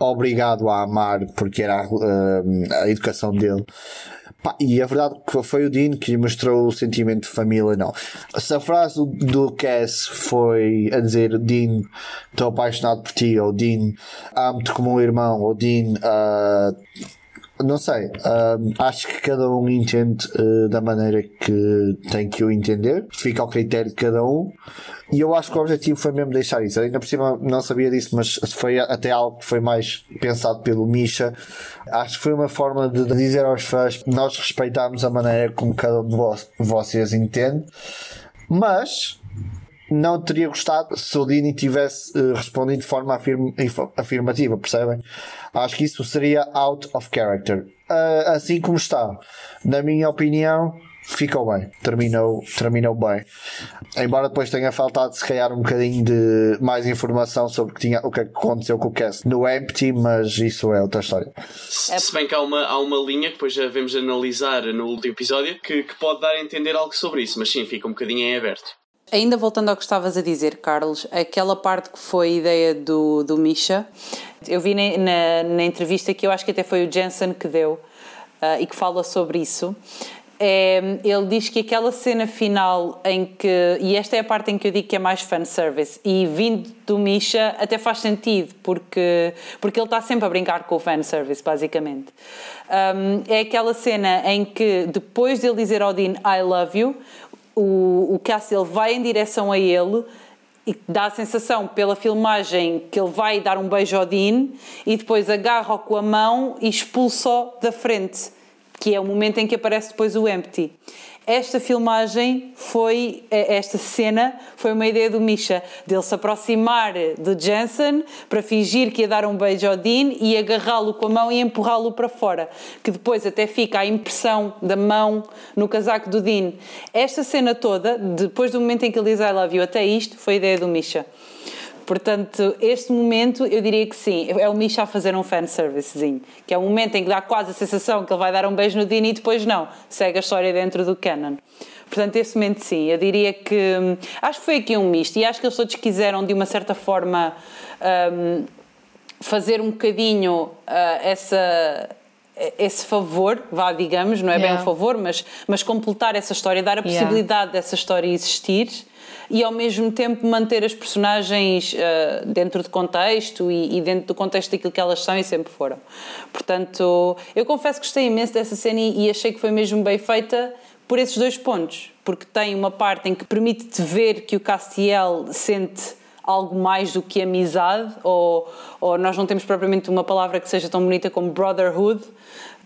obrigado a amar porque era a, uh, a educação dele. E a verdade que foi o Dean que mostrou o sentimento de família, não. Se a frase do, do Cass foi a dizer Dean, estou apaixonado por ti, ou Dean, amo-te como um irmão, ou Dean, uh, não sei, uh, acho que cada um entende uh, da maneira que tem que o entender, fica ao critério de cada um. E eu acho que o objetivo foi mesmo deixar isso. ainda por cima não sabia disso, mas foi até algo que foi mais pensado pelo Misha. Acho que foi uma forma de dizer aos fãs nós respeitamos a maneira como cada um de vocês entende, mas não teria gostado se o Dini tivesse uh, respondido de forma afirma, afirmativa, percebem? Acho que isso seria out of character. Uh, assim como está, na minha opinião, ficou bem, terminou, terminou bem. Embora depois tenha faltado se calhar um bocadinho de mais informação sobre o que, tinha, o que aconteceu com o cast no Empty, mas isso é outra história. Se bem que há uma, há uma linha que depois já vemos analisar no último episódio que, que pode dar a entender algo sobre isso, mas sim, fica um bocadinho em aberto. Ainda voltando ao que estavas a dizer, Carlos, aquela parte que foi a ideia do, do Misha, eu vi na, na, na entrevista que eu acho que até foi o Jensen que deu uh, e que fala sobre isso é, ele diz que aquela cena final em que, e esta é a parte em que eu digo que é mais fanservice, e vindo do Misha até faz sentido, porque, porque ele está sempre a brincar com o fanservice, basicamente. Um, é aquela cena em que depois de ele dizer ao Dean I love you, o, o Cassiel vai em direção a ele e dá a sensação pela filmagem que ele vai dar um beijo ao Dean e depois agarra-o com a mão e expulsa-o da frente que é o momento em que aparece depois o Empty. Esta filmagem foi, eh, esta cena foi uma ideia do Misha, dele se aproximar de Jensen para fingir que ia dar um beijo ao Dean e agarrá-lo com a mão e empurrá-lo para fora, que depois até fica a impressão da mão no casaco do Dean. Esta cena toda, depois do momento em que ele diz I love you até isto, foi ideia do Misha. Portanto, este momento eu diria que sim, é o Misha a fazer um fanservicezinho, que é um momento em que dá quase a sensação que ele vai dar um beijo no Dini e depois não, segue a história dentro do canon. Portanto, esse momento sim, eu diria que hum, acho que foi aqui um misto e acho que eles todos quiseram de uma certa forma um, fazer um bocadinho uh, essa esse favor, vá, digamos, não é yeah. bem um favor, mas, mas completar essa história, dar a possibilidade yeah. dessa história existir e ao mesmo tempo manter as personagens uh, dentro de contexto e, e, dentro do contexto daquilo que elas são e sempre foram. Portanto, eu confesso que gostei imenso dessa cena e, e achei que foi mesmo bem feita por esses dois pontos, porque tem uma parte em que permite-te ver que o Castiel sente algo mais do que amizade, ou, ou nós não temos propriamente uma palavra que seja tão bonita como brotherhood,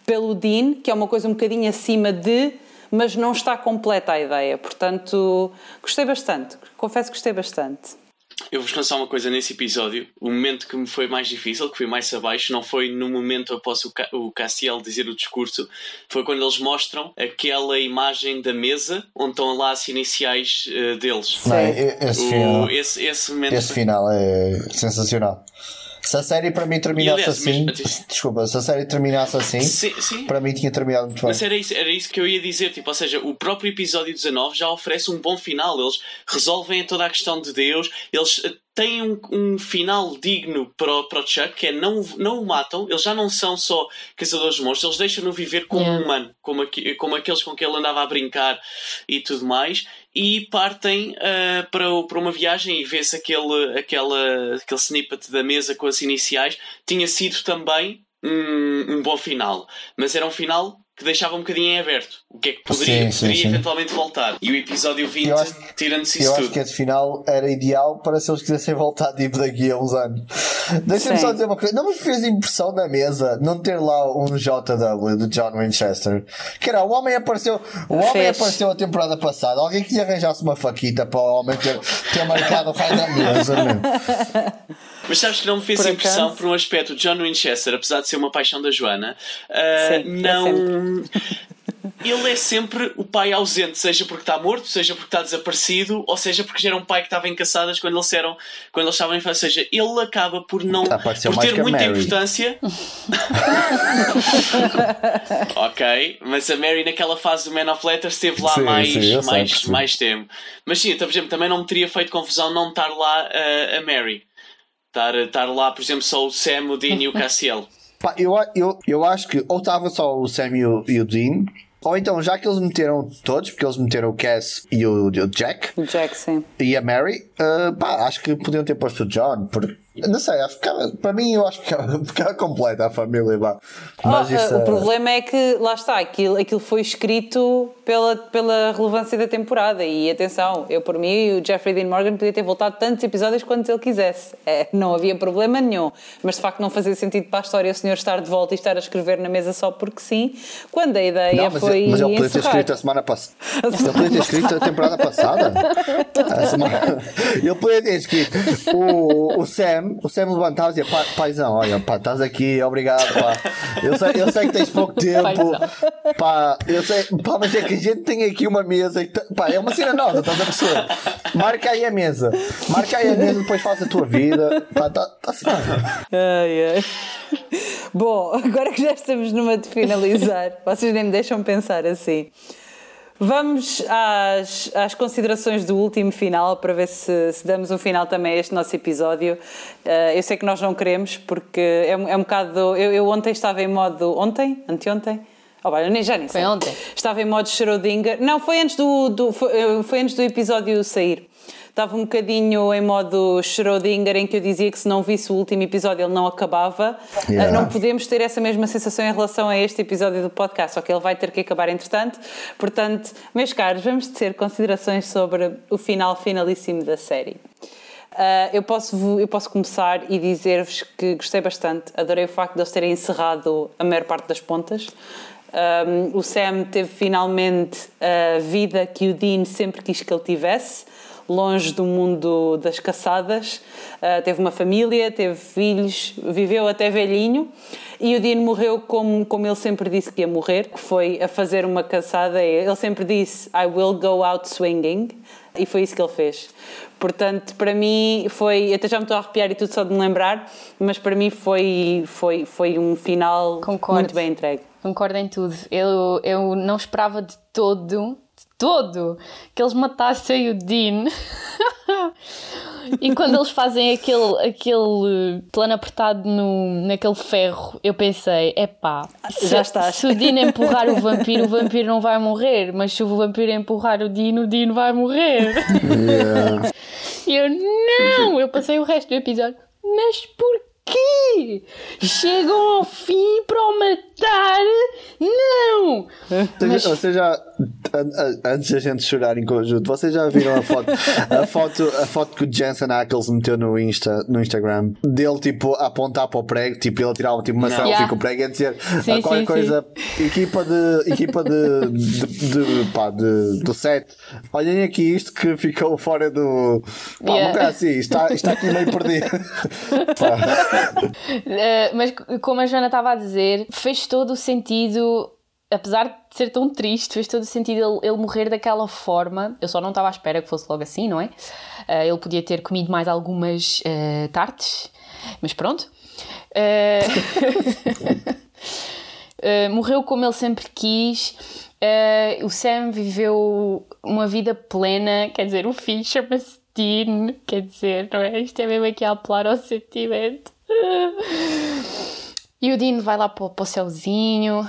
pelo Dean, que é uma coisa um bocadinho acima de, mas não está completa a ideia. Portanto, gostei bastante, confesso que gostei bastante. Eu vos contar uma coisa nesse episódio. O momento que me foi mais difícil, que foi mais abaixo, não foi no momento após o, Ca o Castiel dizer o discurso, foi quando eles mostram aquela imagem da mesa onde estão lá as iniciais uh, deles. Não, esse, o, final, esse, esse, momento esse final é sensacional. Se a série para mim terminasse aliás, assim, mas, desculpa, se a série terminasse assim, sim, sim. para mim tinha terminado muito bem. Mas era isso, era isso que eu ia dizer, tipo, ou seja, o próprio episódio 19 já oferece um bom final. Eles resolvem toda a questão de Deus, eles têm um, um, final digno para o, para o Chuck, que é não, não o matam, eles já não são só caçadores de monstros, eles deixam-no viver como yeah. humano, como, aqui, como aqueles com que ele andava a brincar e tudo mais, e partem uh, para, para uma viagem e vê-se aquele, aquele, aquele snippet da mesa com as iniciais, tinha sido também um, um bom final, mas era um final que deixava um bocadinho em aberto o que é que poderia, sim, sim, poderia sim. eventualmente voltar. E o episódio 20, tirando-se isso eu tudo. Eu acho que esse final era ideal para se eles quisessem voltar tipo, daqui a uns anos. Deixa-me só dizer uma coisa: não me fez impressão na mesa não ter lá um JW do John Winchester. Que era, o homem apareceu, o homem apareceu a temporada passada. Alguém que lhe arranjasse uma faquita para o homem ter, ter marcado o raio da mesa, mesmo. Mas sabes que não me fez por impressão acaso? por um aspecto. John Winchester, apesar de ser uma paixão da Joana, uh, Sim, não. ele é sempre o pai ausente, seja porque está morto, seja porque está desaparecido, ou seja porque já era um pai que estava em caçadas quando eles eram, quando eles estavam em infância. Ou seja, ele acaba por não por ter muita importância. ok, mas a Mary naquela fase do Man of Letters esteve lá sim, mais, sim, mais, mais tempo. Mas sim, então, por exemplo, também não me teria feito confusão não estar lá uh, a Mary. Estar, estar lá, por exemplo, só o Sam, o Dean e o Cassiel. Pá, eu, eu, eu acho que ou estava só o Sam e o, e o Dean, ou então, já que eles meteram todos, porque eles meteram o Cass e o, o Jack, o Jack sim. e a Mary, uh, pá, acho que podiam ter posto o John, porque não sei, ficava, para mim eu acho que ficava, ficava completa a família. Vá. Mas oh, isso, o é... problema é que, lá está, aquilo, aquilo foi escrito pela, pela relevância da temporada. E atenção, eu por mim, o Jeffrey Dean Morgan podia ter voltado tantos episódios quanto ele quisesse. É, não havia problema nenhum. Mas de facto não fazia sentido para a história o senhor estar de volta e estar a escrever na mesa só porque sim, quando a ideia não, mas foi. Mas ele podia ter escrito a semana passada. Ele podia ter escrito a temporada passada. A semana... Ele podia ter escrito o, o Sam, o Sam levantava e dizia: paizão, olha, pá, estás aqui, obrigado, pá. Eu sei, eu sei que tens pouco tempo, pá, eu sei, pá, mas é que gente tem aqui uma mesa, e pá, é uma cena nova, estás a perceber? Marca aí a mesa, marca aí a mesa, depois faz a tua vida, pá, tá, tá Ai, ai. Bom, agora que já estamos numa de finalizar, vocês nem me deixam pensar assim. Vamos às, às considerações do último final para ver se, se damos um final também a este nosso episódio. Uh, eu sei que nós não queremos, porque é, é um bocado. Eu, eu ontem estava em modo. Ontem? Anteontem? Oh, bem, nem já nem sei. Foi ontem. Estava em modo Schrödinger. Não, foi antes do, do foi, eh, foi, antes do episódio sair. Estava um bocadinho em modo Schrödinger, em que eu dizia que se não visse o último episódio ele não acabava. Eh, yeah. Não podemos ter essa mesma sensação em relação a este episódio do podcast, só que ele vai ter que acabar entretanto. Portanto, meus caros, vamos ter considerações sobre o final finalíssimo da série. Uh, eu, posso, eu posso começar e dizer-vos que gostei bastante, adorei o facto de eles terem encerrado a maior parte das pontas. Um, o Sam teve finalmente a vida que o Dean sempre quis que ele tivesse, longe do mundo das caçadas. Uh, teve uma família, teve filhos, viveu até velhinho. E o Dean morreu como, como ele sempre disse que ia morrer, que foi a fazer uma caçada. Ele sempre disse: I will go out swinging. E foi isso que ele fez. Portanto, para mim foi. Até já me estou a arrepiar e tudo só de me lembrar, mas para mim foi, foi, foi um final Concordo. muito bem entregue. Concordo em tudo. Eu, eu não esperava de todo, de todo, que eles matassem o Dean. e quando eles fazem aquele, aquele plano apertado no, naquele ferro, eu pensei: é pá, já está. Se o Dean empurrar o vampiro, o vampiro não vai morrer, mas se o vampiro empurrar o Dean, o Dean vai morrer. Yeah. E eu, não! Eu passei o resto do episódio, mas porquê? Quê? Chegam ao fim para o matar? Não! Mas... Vocês já, antes da gente chorar em conjunto, vocês já viram a foto, a foto, a foto que o Jensen Ackles meteu no, Insta, no Instagram dele tipo a apontar para o prego, tipo ele tirava tipo, uma Não. selfie yeah. com o prego e a dizer sim, qualquer sim, coisa, sim. equipa de equipa de, de, de, de, pá, de, do set, olhem aqui isto que ficou fora do pá, yeah. assim, está, está aqui meio perdido. uh, mas como a Joana estava a dizer, fez todo o sentido apesar de ser tão triste, fez todo sentido ele, ele, morrer daquela forma. Eu só não estava à espera que fosse logo assim, não é? Uh, ele podia ter comido mais algumas uh, tartes, mas pronto. Uh, morreu como ele sempre quis. o Sam viveu uma vida plena, quer dizer, o filho chama-se Dean, quer dizer, não é? Isto é mesmo aqui a apelar ao sentimento. E o Dino vai lá para, para o céuzinho.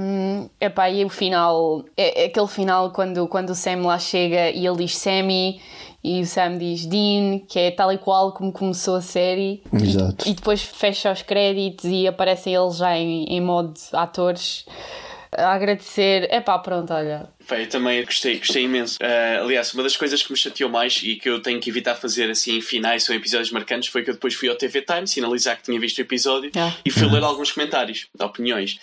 Um, epá, e o final, é, é, aquele final quando, quando o Sam lá chega e ele diz Sammy e o Sam diz Dean, que é tal e qual como começou a série. Exato. E, e depois fecha os créditos e aparecem eles já em, em modo atores a agradecer. É pá, pronto, olha. Eu também gostei, gostei imenso. Uh, aliás, uma das coisas que me chateou mais e que eu tenho que evitar fazer assim em finais ou episódios marcantes foi que eu depois fui ao TV Time sinalizar que tinha visto o episódio ah. e fui ler alguns comentários, opiniões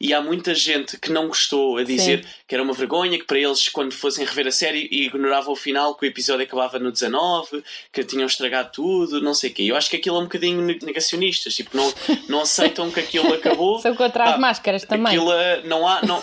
e há muita gente que não gostou a dizer Sim. que era uma vergonha, que para eles, quando fossem rever a série, ignoravam o final, que o episódio acabava no 19, que tinham estragado tudo, não sei o quê. Eu acho que aquilo é um bocadinho negacionistas, tipo, não, não aceitam que aquilo acabou. São contra as ah, máscaras também. Aquilo eh, não há. Não,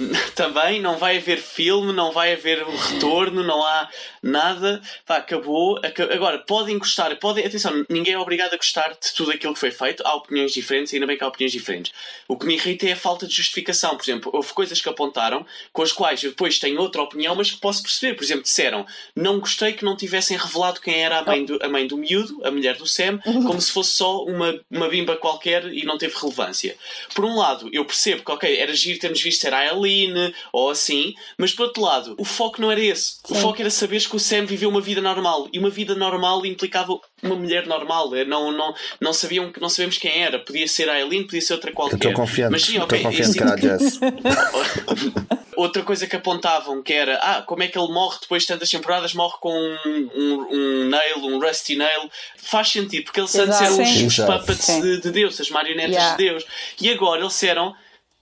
também não vai haver filme, não vai haver retorno, não há nada. Pá, acabou. Agora, podem gostar, podem, atenção, ninguém é obrigado a gostar de tudo aquilo que foi feito. Há opiniões diferentes, ainda bem que há opiniões diferentes. O que me irrita é a falta de justificação. Por exemplo, houve coisas que apontaram com as quais eu depois tenho outra opinião, mas que posso perceber. Por exemplo, disseram não gostei que não tivessem revelado quem era a mãe do, a mãe do miúdo, a mulher do Sam, como se fosse só uma, uma bimba qualquer e não teve relevância. Por um lado, eu percebo que, ok, era giro termos visto era a Aline ou assim, mas por outro lado, o foco não era esse. Sim. O foco era saberes que o Sam viveu uma vida normal e uma vida normal implicava uma mulher normal. É, não, não, não sabiam não sabemos quem era. Podia ser a Eileen, podia ser outra qualquer. Estou confiante. Mas sim, ok. Confiante que era a Jess. outra coisa que apontavam que era ah, como é que ele morre depois de tantas temporadas, morre com um, um, um nail, um rusty nail. Faz sentido, porque eles antes eram os, os puppets de, de, Deus, as marionetas yeah. de Deus. E agora eles eram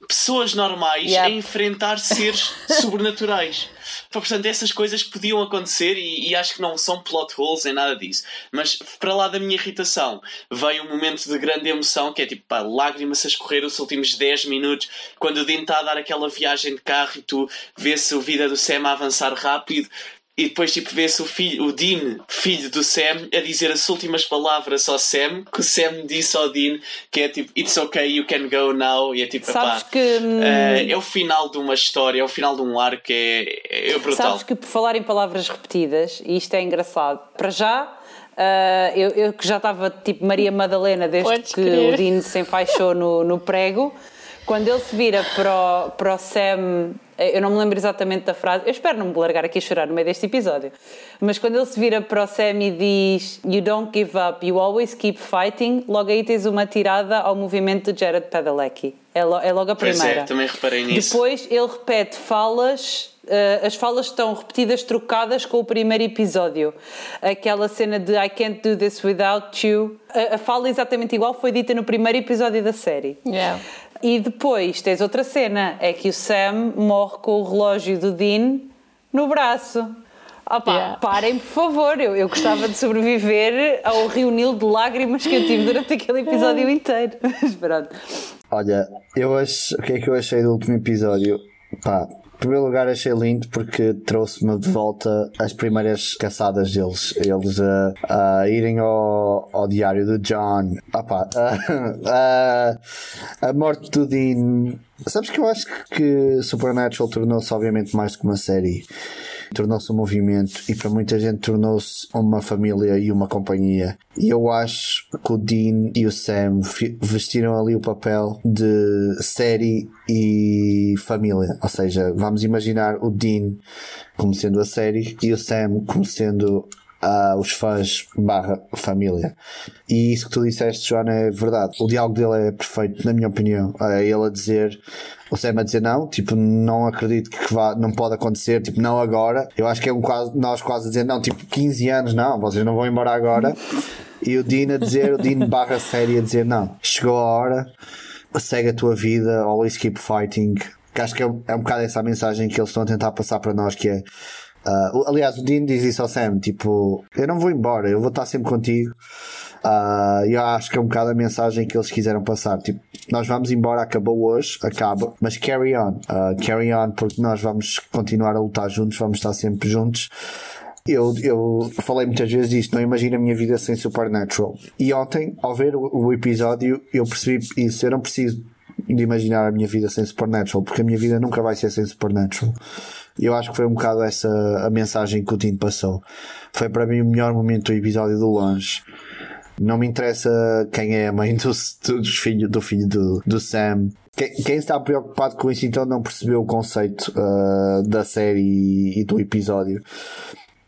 pessoas normais yep. a enfrentar seres sobrenaturais. Portanto, essas coisas podiam acontecer e, e, acho que não são plot holes em nada disso. Mas para lá da minha irritação, veio um momento de grande emoção que é tipo pá, lágrimas a escorrer os últimos 10 minutos quando o Dean está a dar aquela viagem de carro e tu vês a vida do Sam a avançar rápido e depois tipo vê-se o filho, o Dean, filho do Sam, a dizer as últimas palavras ao Sam, que o Sam disse ao Dean, que é tipo It's okay, you can go now, e é tipo Sabes pá, que, uh, é o final de uma história, é o final de um arco, é, é brutal. Sabes que por falar em palavras repetidas, e isto é engraçado, para já Uh, eu, eu, que já estava tipo Maria Madalena desde Podes que o Dean se enfaixou no, no prego, quando ele se vira para o, para o Sam eu não me lembro exatamente da frase, eu espero não me largar aqui a chorar no meio deste episódio, mas quando ele se vira para o Sam e diz You don't give up, you always keep fighting, logo aí tens uma tirada ao movimento de Jared Padalecki. É, lo, é logo a primeira. Pois é, também reparei nisso. Depois ele repete falas Uh, as falas estão repetidas, trocadas com o primeiro episódio. Aquela cena de I can't do this without you. A, a fala exatamente igual foi dita no primeiro episódio da série. Yeah. E depois tens outra cena, é que o Sam morre com o relógio do Dean no braço. Opa, yeah. parem, por favor, eu, eu gostava de sobreviver ao reunir de lágrimas que eu tive durante aquele episódio inteiro. Mas pronto. Olha, eu acho, o que é que eu achei do último episódio? Pá, em primeiro lugar achei lindo porque trouxe-me de volta as primeiras caçadas deles. Eles a, a irem ao, ao diário do John. Opa, a, a, a morte do Dean. Sabes que eu acho que Supernatural tornou-se obviamente mais do que uma série tornou-se um movimento e para muita gente tornou-se uma família e uma companhia. E eu acho que o Dean e o Sam vestiram ali o papel de série e família. Ou seja, vamos imaginar o Dean como sendo a série e o Sam como sendo os fãs barra família. E isso que tu disseste, Joana, é verdade. O diálogo dele é perfeito, na minha opinião. É ele a dizer, o Sam a dizer não, tipo, não acredito que vá, não pode acontecer, tipo, não agora. Eu acho que é um quase, nós quase a dizer, não, tipo, 15 anos, não, vocês não vão embora agora. E o Dean a dizer, o Dean barra série a dizer, não, chegou a hora, segue a tua vida, always keep fighting. Que acho que é, é um bocado essa a mensagem que eles estão a tentar passar para nós, que é Uh, aliás, o Dean diz isso ao Sam: tipo, eu não vou embora, eu vou estar sempre contigo. Uh, eu acho que é um bocado a mensagem que eles quiseram passar. Tipo, nós vamos embora, acabou hoje, acaba, mas carry on. Uh, carry on, porque nós vamos continuar a lutar juntos, vamos estar sempre juntos. Eu, eu falei muitas vezes disto, não imagino a minha vida sem Supernatural. E ontem, ao ver o, o episódio, eu percebi isso. Eu não preciso de imaginar a minha vida sem Supernatural, porque a minha vida nunca vai ser sem Supernatural. E eu acho que foi um bocado essa a mensagem que o Tino passou. Foi para mim o melhor momento do episódio do longe. Não me interessa quem é a mãe do, dos filho, do filho do, do Sam. Quem, quem, está preocupado com isso então não percebeu o conceito uh, da série e, do episódio.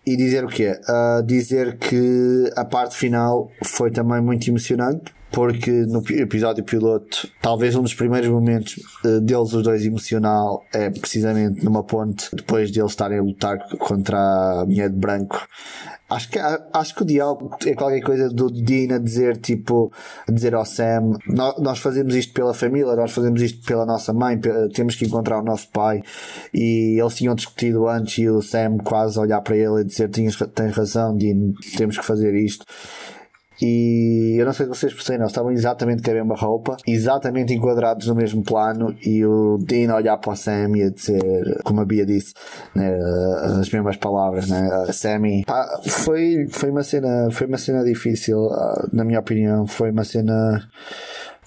E dizer o quê? Uh, dizer que a parte final foi também muito emocionante porque no episódio piloto, talvez um dos primeiros momentos uh, deles, os dois emocional, é precisamente numa ponte, depois de eles estarem a lutar contra a mulher de branco. Acho que, acho que o diálogo é qualquer coisa do Dean a dizer, tipo, dizer ao Sam: nós, fazemos isto pela família, nós fazemos isto pela nossa mãe, temos que encontrar o nosso pai. E eles tinham discutido antes e o Sam quase olhar para ele e dizer: tens, tens razão, Dean, temos que fazer isto. E eu não sei se vocês percebem, eles estavam exatamente com a mesma roupa, exatamente enquadrados no mesmo plano, e o Dean a olhar para o Sam e a dizer, como a Bia disse, né, as mesmas palavras, né? Sammy. Pá, foi, foi, uma cena, foi uma cena difícil, ah, na minha opinião, foi uma cena.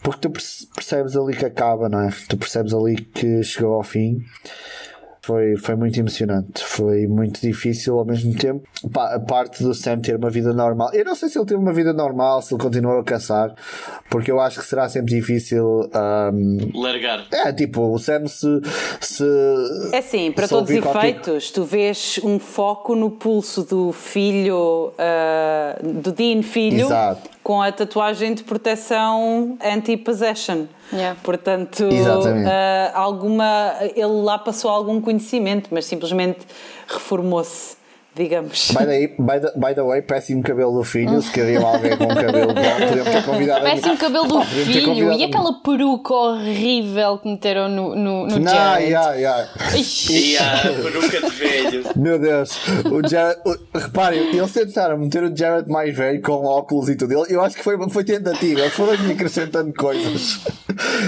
Porque tu percebes ali que acaba, não é? Tu percebes ali que chegou ao fim foi, foi muito emocionante, foi muito difícil ao mesmo tempo. Pá, a parte do Sam ter uma vida normal, eu não sei se ele teve uma vida normal, se ele continuou a caçar, porque eu acho que será sempre difícil um... largar. É tipo, o Sam se. se é assim, para todos os efeitos, qualquer... tu vês um foco no pulso do filho, uh, do Dean Filho, Exato. Com a tatuagem de proteção anti-possession. Yeah. Portanto, uh, alguma, ele lá passou algum conhecimento, mas simplesmente reformou-se digamos. By the, by the, by the way, péssimo cabelo do filho. Se queriam alguém com cabelo bom, podemos ter convidado Péssimo cabelo do filho e aquela peruca horrível que meteram no, no, no Não, Jared. Yeah, yeah. e a peruca de velho. Meu Deus, o Jared, o, reparem, eles tentaram meter o Jared mais velho com óculos e tudo. Eu acho que foi, foi tentativa, eles foram acrescentando coisas.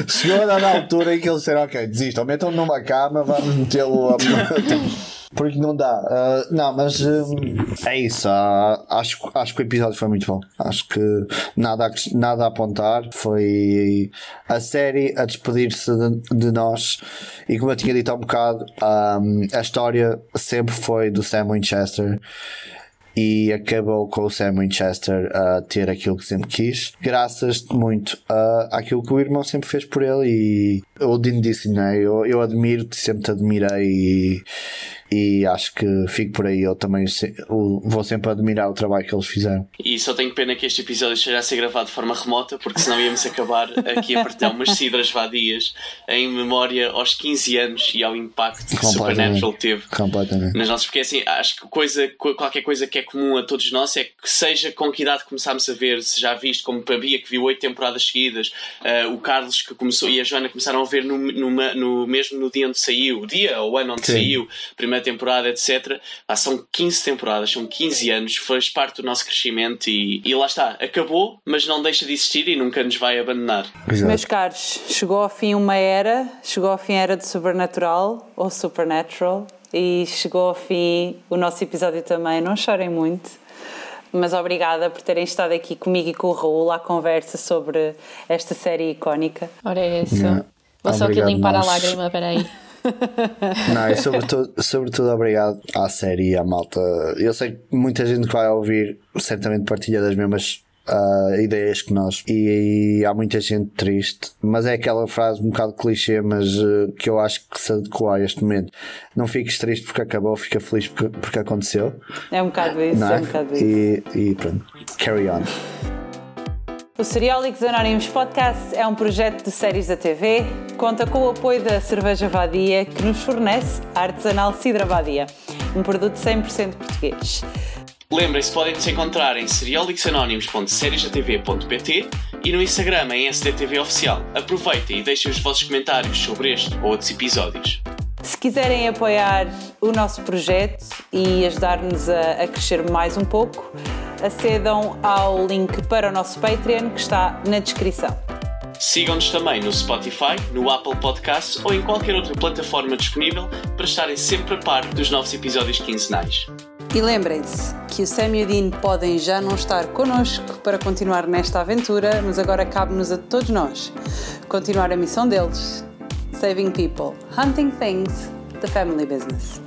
Chegou a dar na altura em que eles disseram: Ok, desistam, metam numa cama, vamos metê-lo a. Porque não dá. Uh, não, mas uh, é isso. Uh, acho, acho que o episódio foi muito bom. Acho que nada a, nada a apontar. Foi a série a despedir-se de, de, nós. E como eu tinha dito há um bocado, um, a história sempre foi do Sam Winchester e acabou com o Sam Winchester a ter aquilo que sempre quis, graças muito a, àquilo que o irmão sempre fez por ele. E o Dean disse, né? Eu, eu admiro-te, sempre te admirei e e acho que fico por aí. Eu também vou sempre admirar o trabalho que eles fizeram. E só tenho pena que este episódio esteja a ser gravado de forma remota, porque senão íamos acabar aqui a partilhar umas cidras vadias em memória aos 15 anos e ao impacto que Supernatural teve nas nossas. Porque assim, acho que coisa, qualquer coisa que é comum a todos nós é que seja com que idade começámos a ver, se já viste, como a Bia que viu oito temporadas seguidas, uh, o Carlos que começou e a Joana começaram a ver no, no, no mesmo no dia onde saiu, o dia ou o ano onde Sim. saiu, primeira temporada, etc. Ah, são 15 temporadas, são 15 anos, faz parte do nosso crescimento e, e lá está, acabou, mas não deixa de existir e nunca nos vai abandonar. Exato. Meus caros, chegou ao fim uma era, chegou ao fim a era de Supernatural ou Supernatural e chegou ao fim o nosso episódio também. Não chorem muito mas obrigada por terem estado aqui comigo e com o Raul à conversa sobre esta série icónica. Ora, é isso. Yeah. Vou só aqui limpar nós. a lágrima, peraí. Não, e sobretudo, sobretudo obrigado à série e à malta. Eu sei que muita gente que vai ouvir certamente partilha das mesmas uh, ideias que nós. E, e, há muita gente triste, mas é aquela frase um bocado clichê, mas uh, que eu acho que se adequa a este momento. Não fiques triste porque acabou, fica feliz porque, porque aconteceu. É um bocado isso, é? é? um bocado isso. E, e pronto, carry on. O Seriólicos Anónimos Podcast é um projeto de séries da TV, conta com o apoio da Cerveja Vadia, que nos fornece a artesanal Cidra Vadia, um produto 100% português. Lembrem-se, podem-nos encontrar em seriolicosanónimos.seriesdatv.pt e no Instagram em SDTV Oficial. Aproveitem e deixem os vossos comentários sobre este ou outros episódios. Se quiserem apoiar o nosso projeto e ajudar-nos a, a crescer mais um pouco, acedam ao link para o nosso Patreon que está na descrição. Sigam-nos também no Spotify, no Apple Podcasts ou em qualquer outra plataforma disponível para estarem sempre a par dos novos episódios quinzenais. E lembrem-se que o Sam e o Dean podem já não estar connosco para continuar nesta aventura, mas agora cabe-nos a todos nós continuar a missão deles: Saving People, Hunting Things, The Family Business.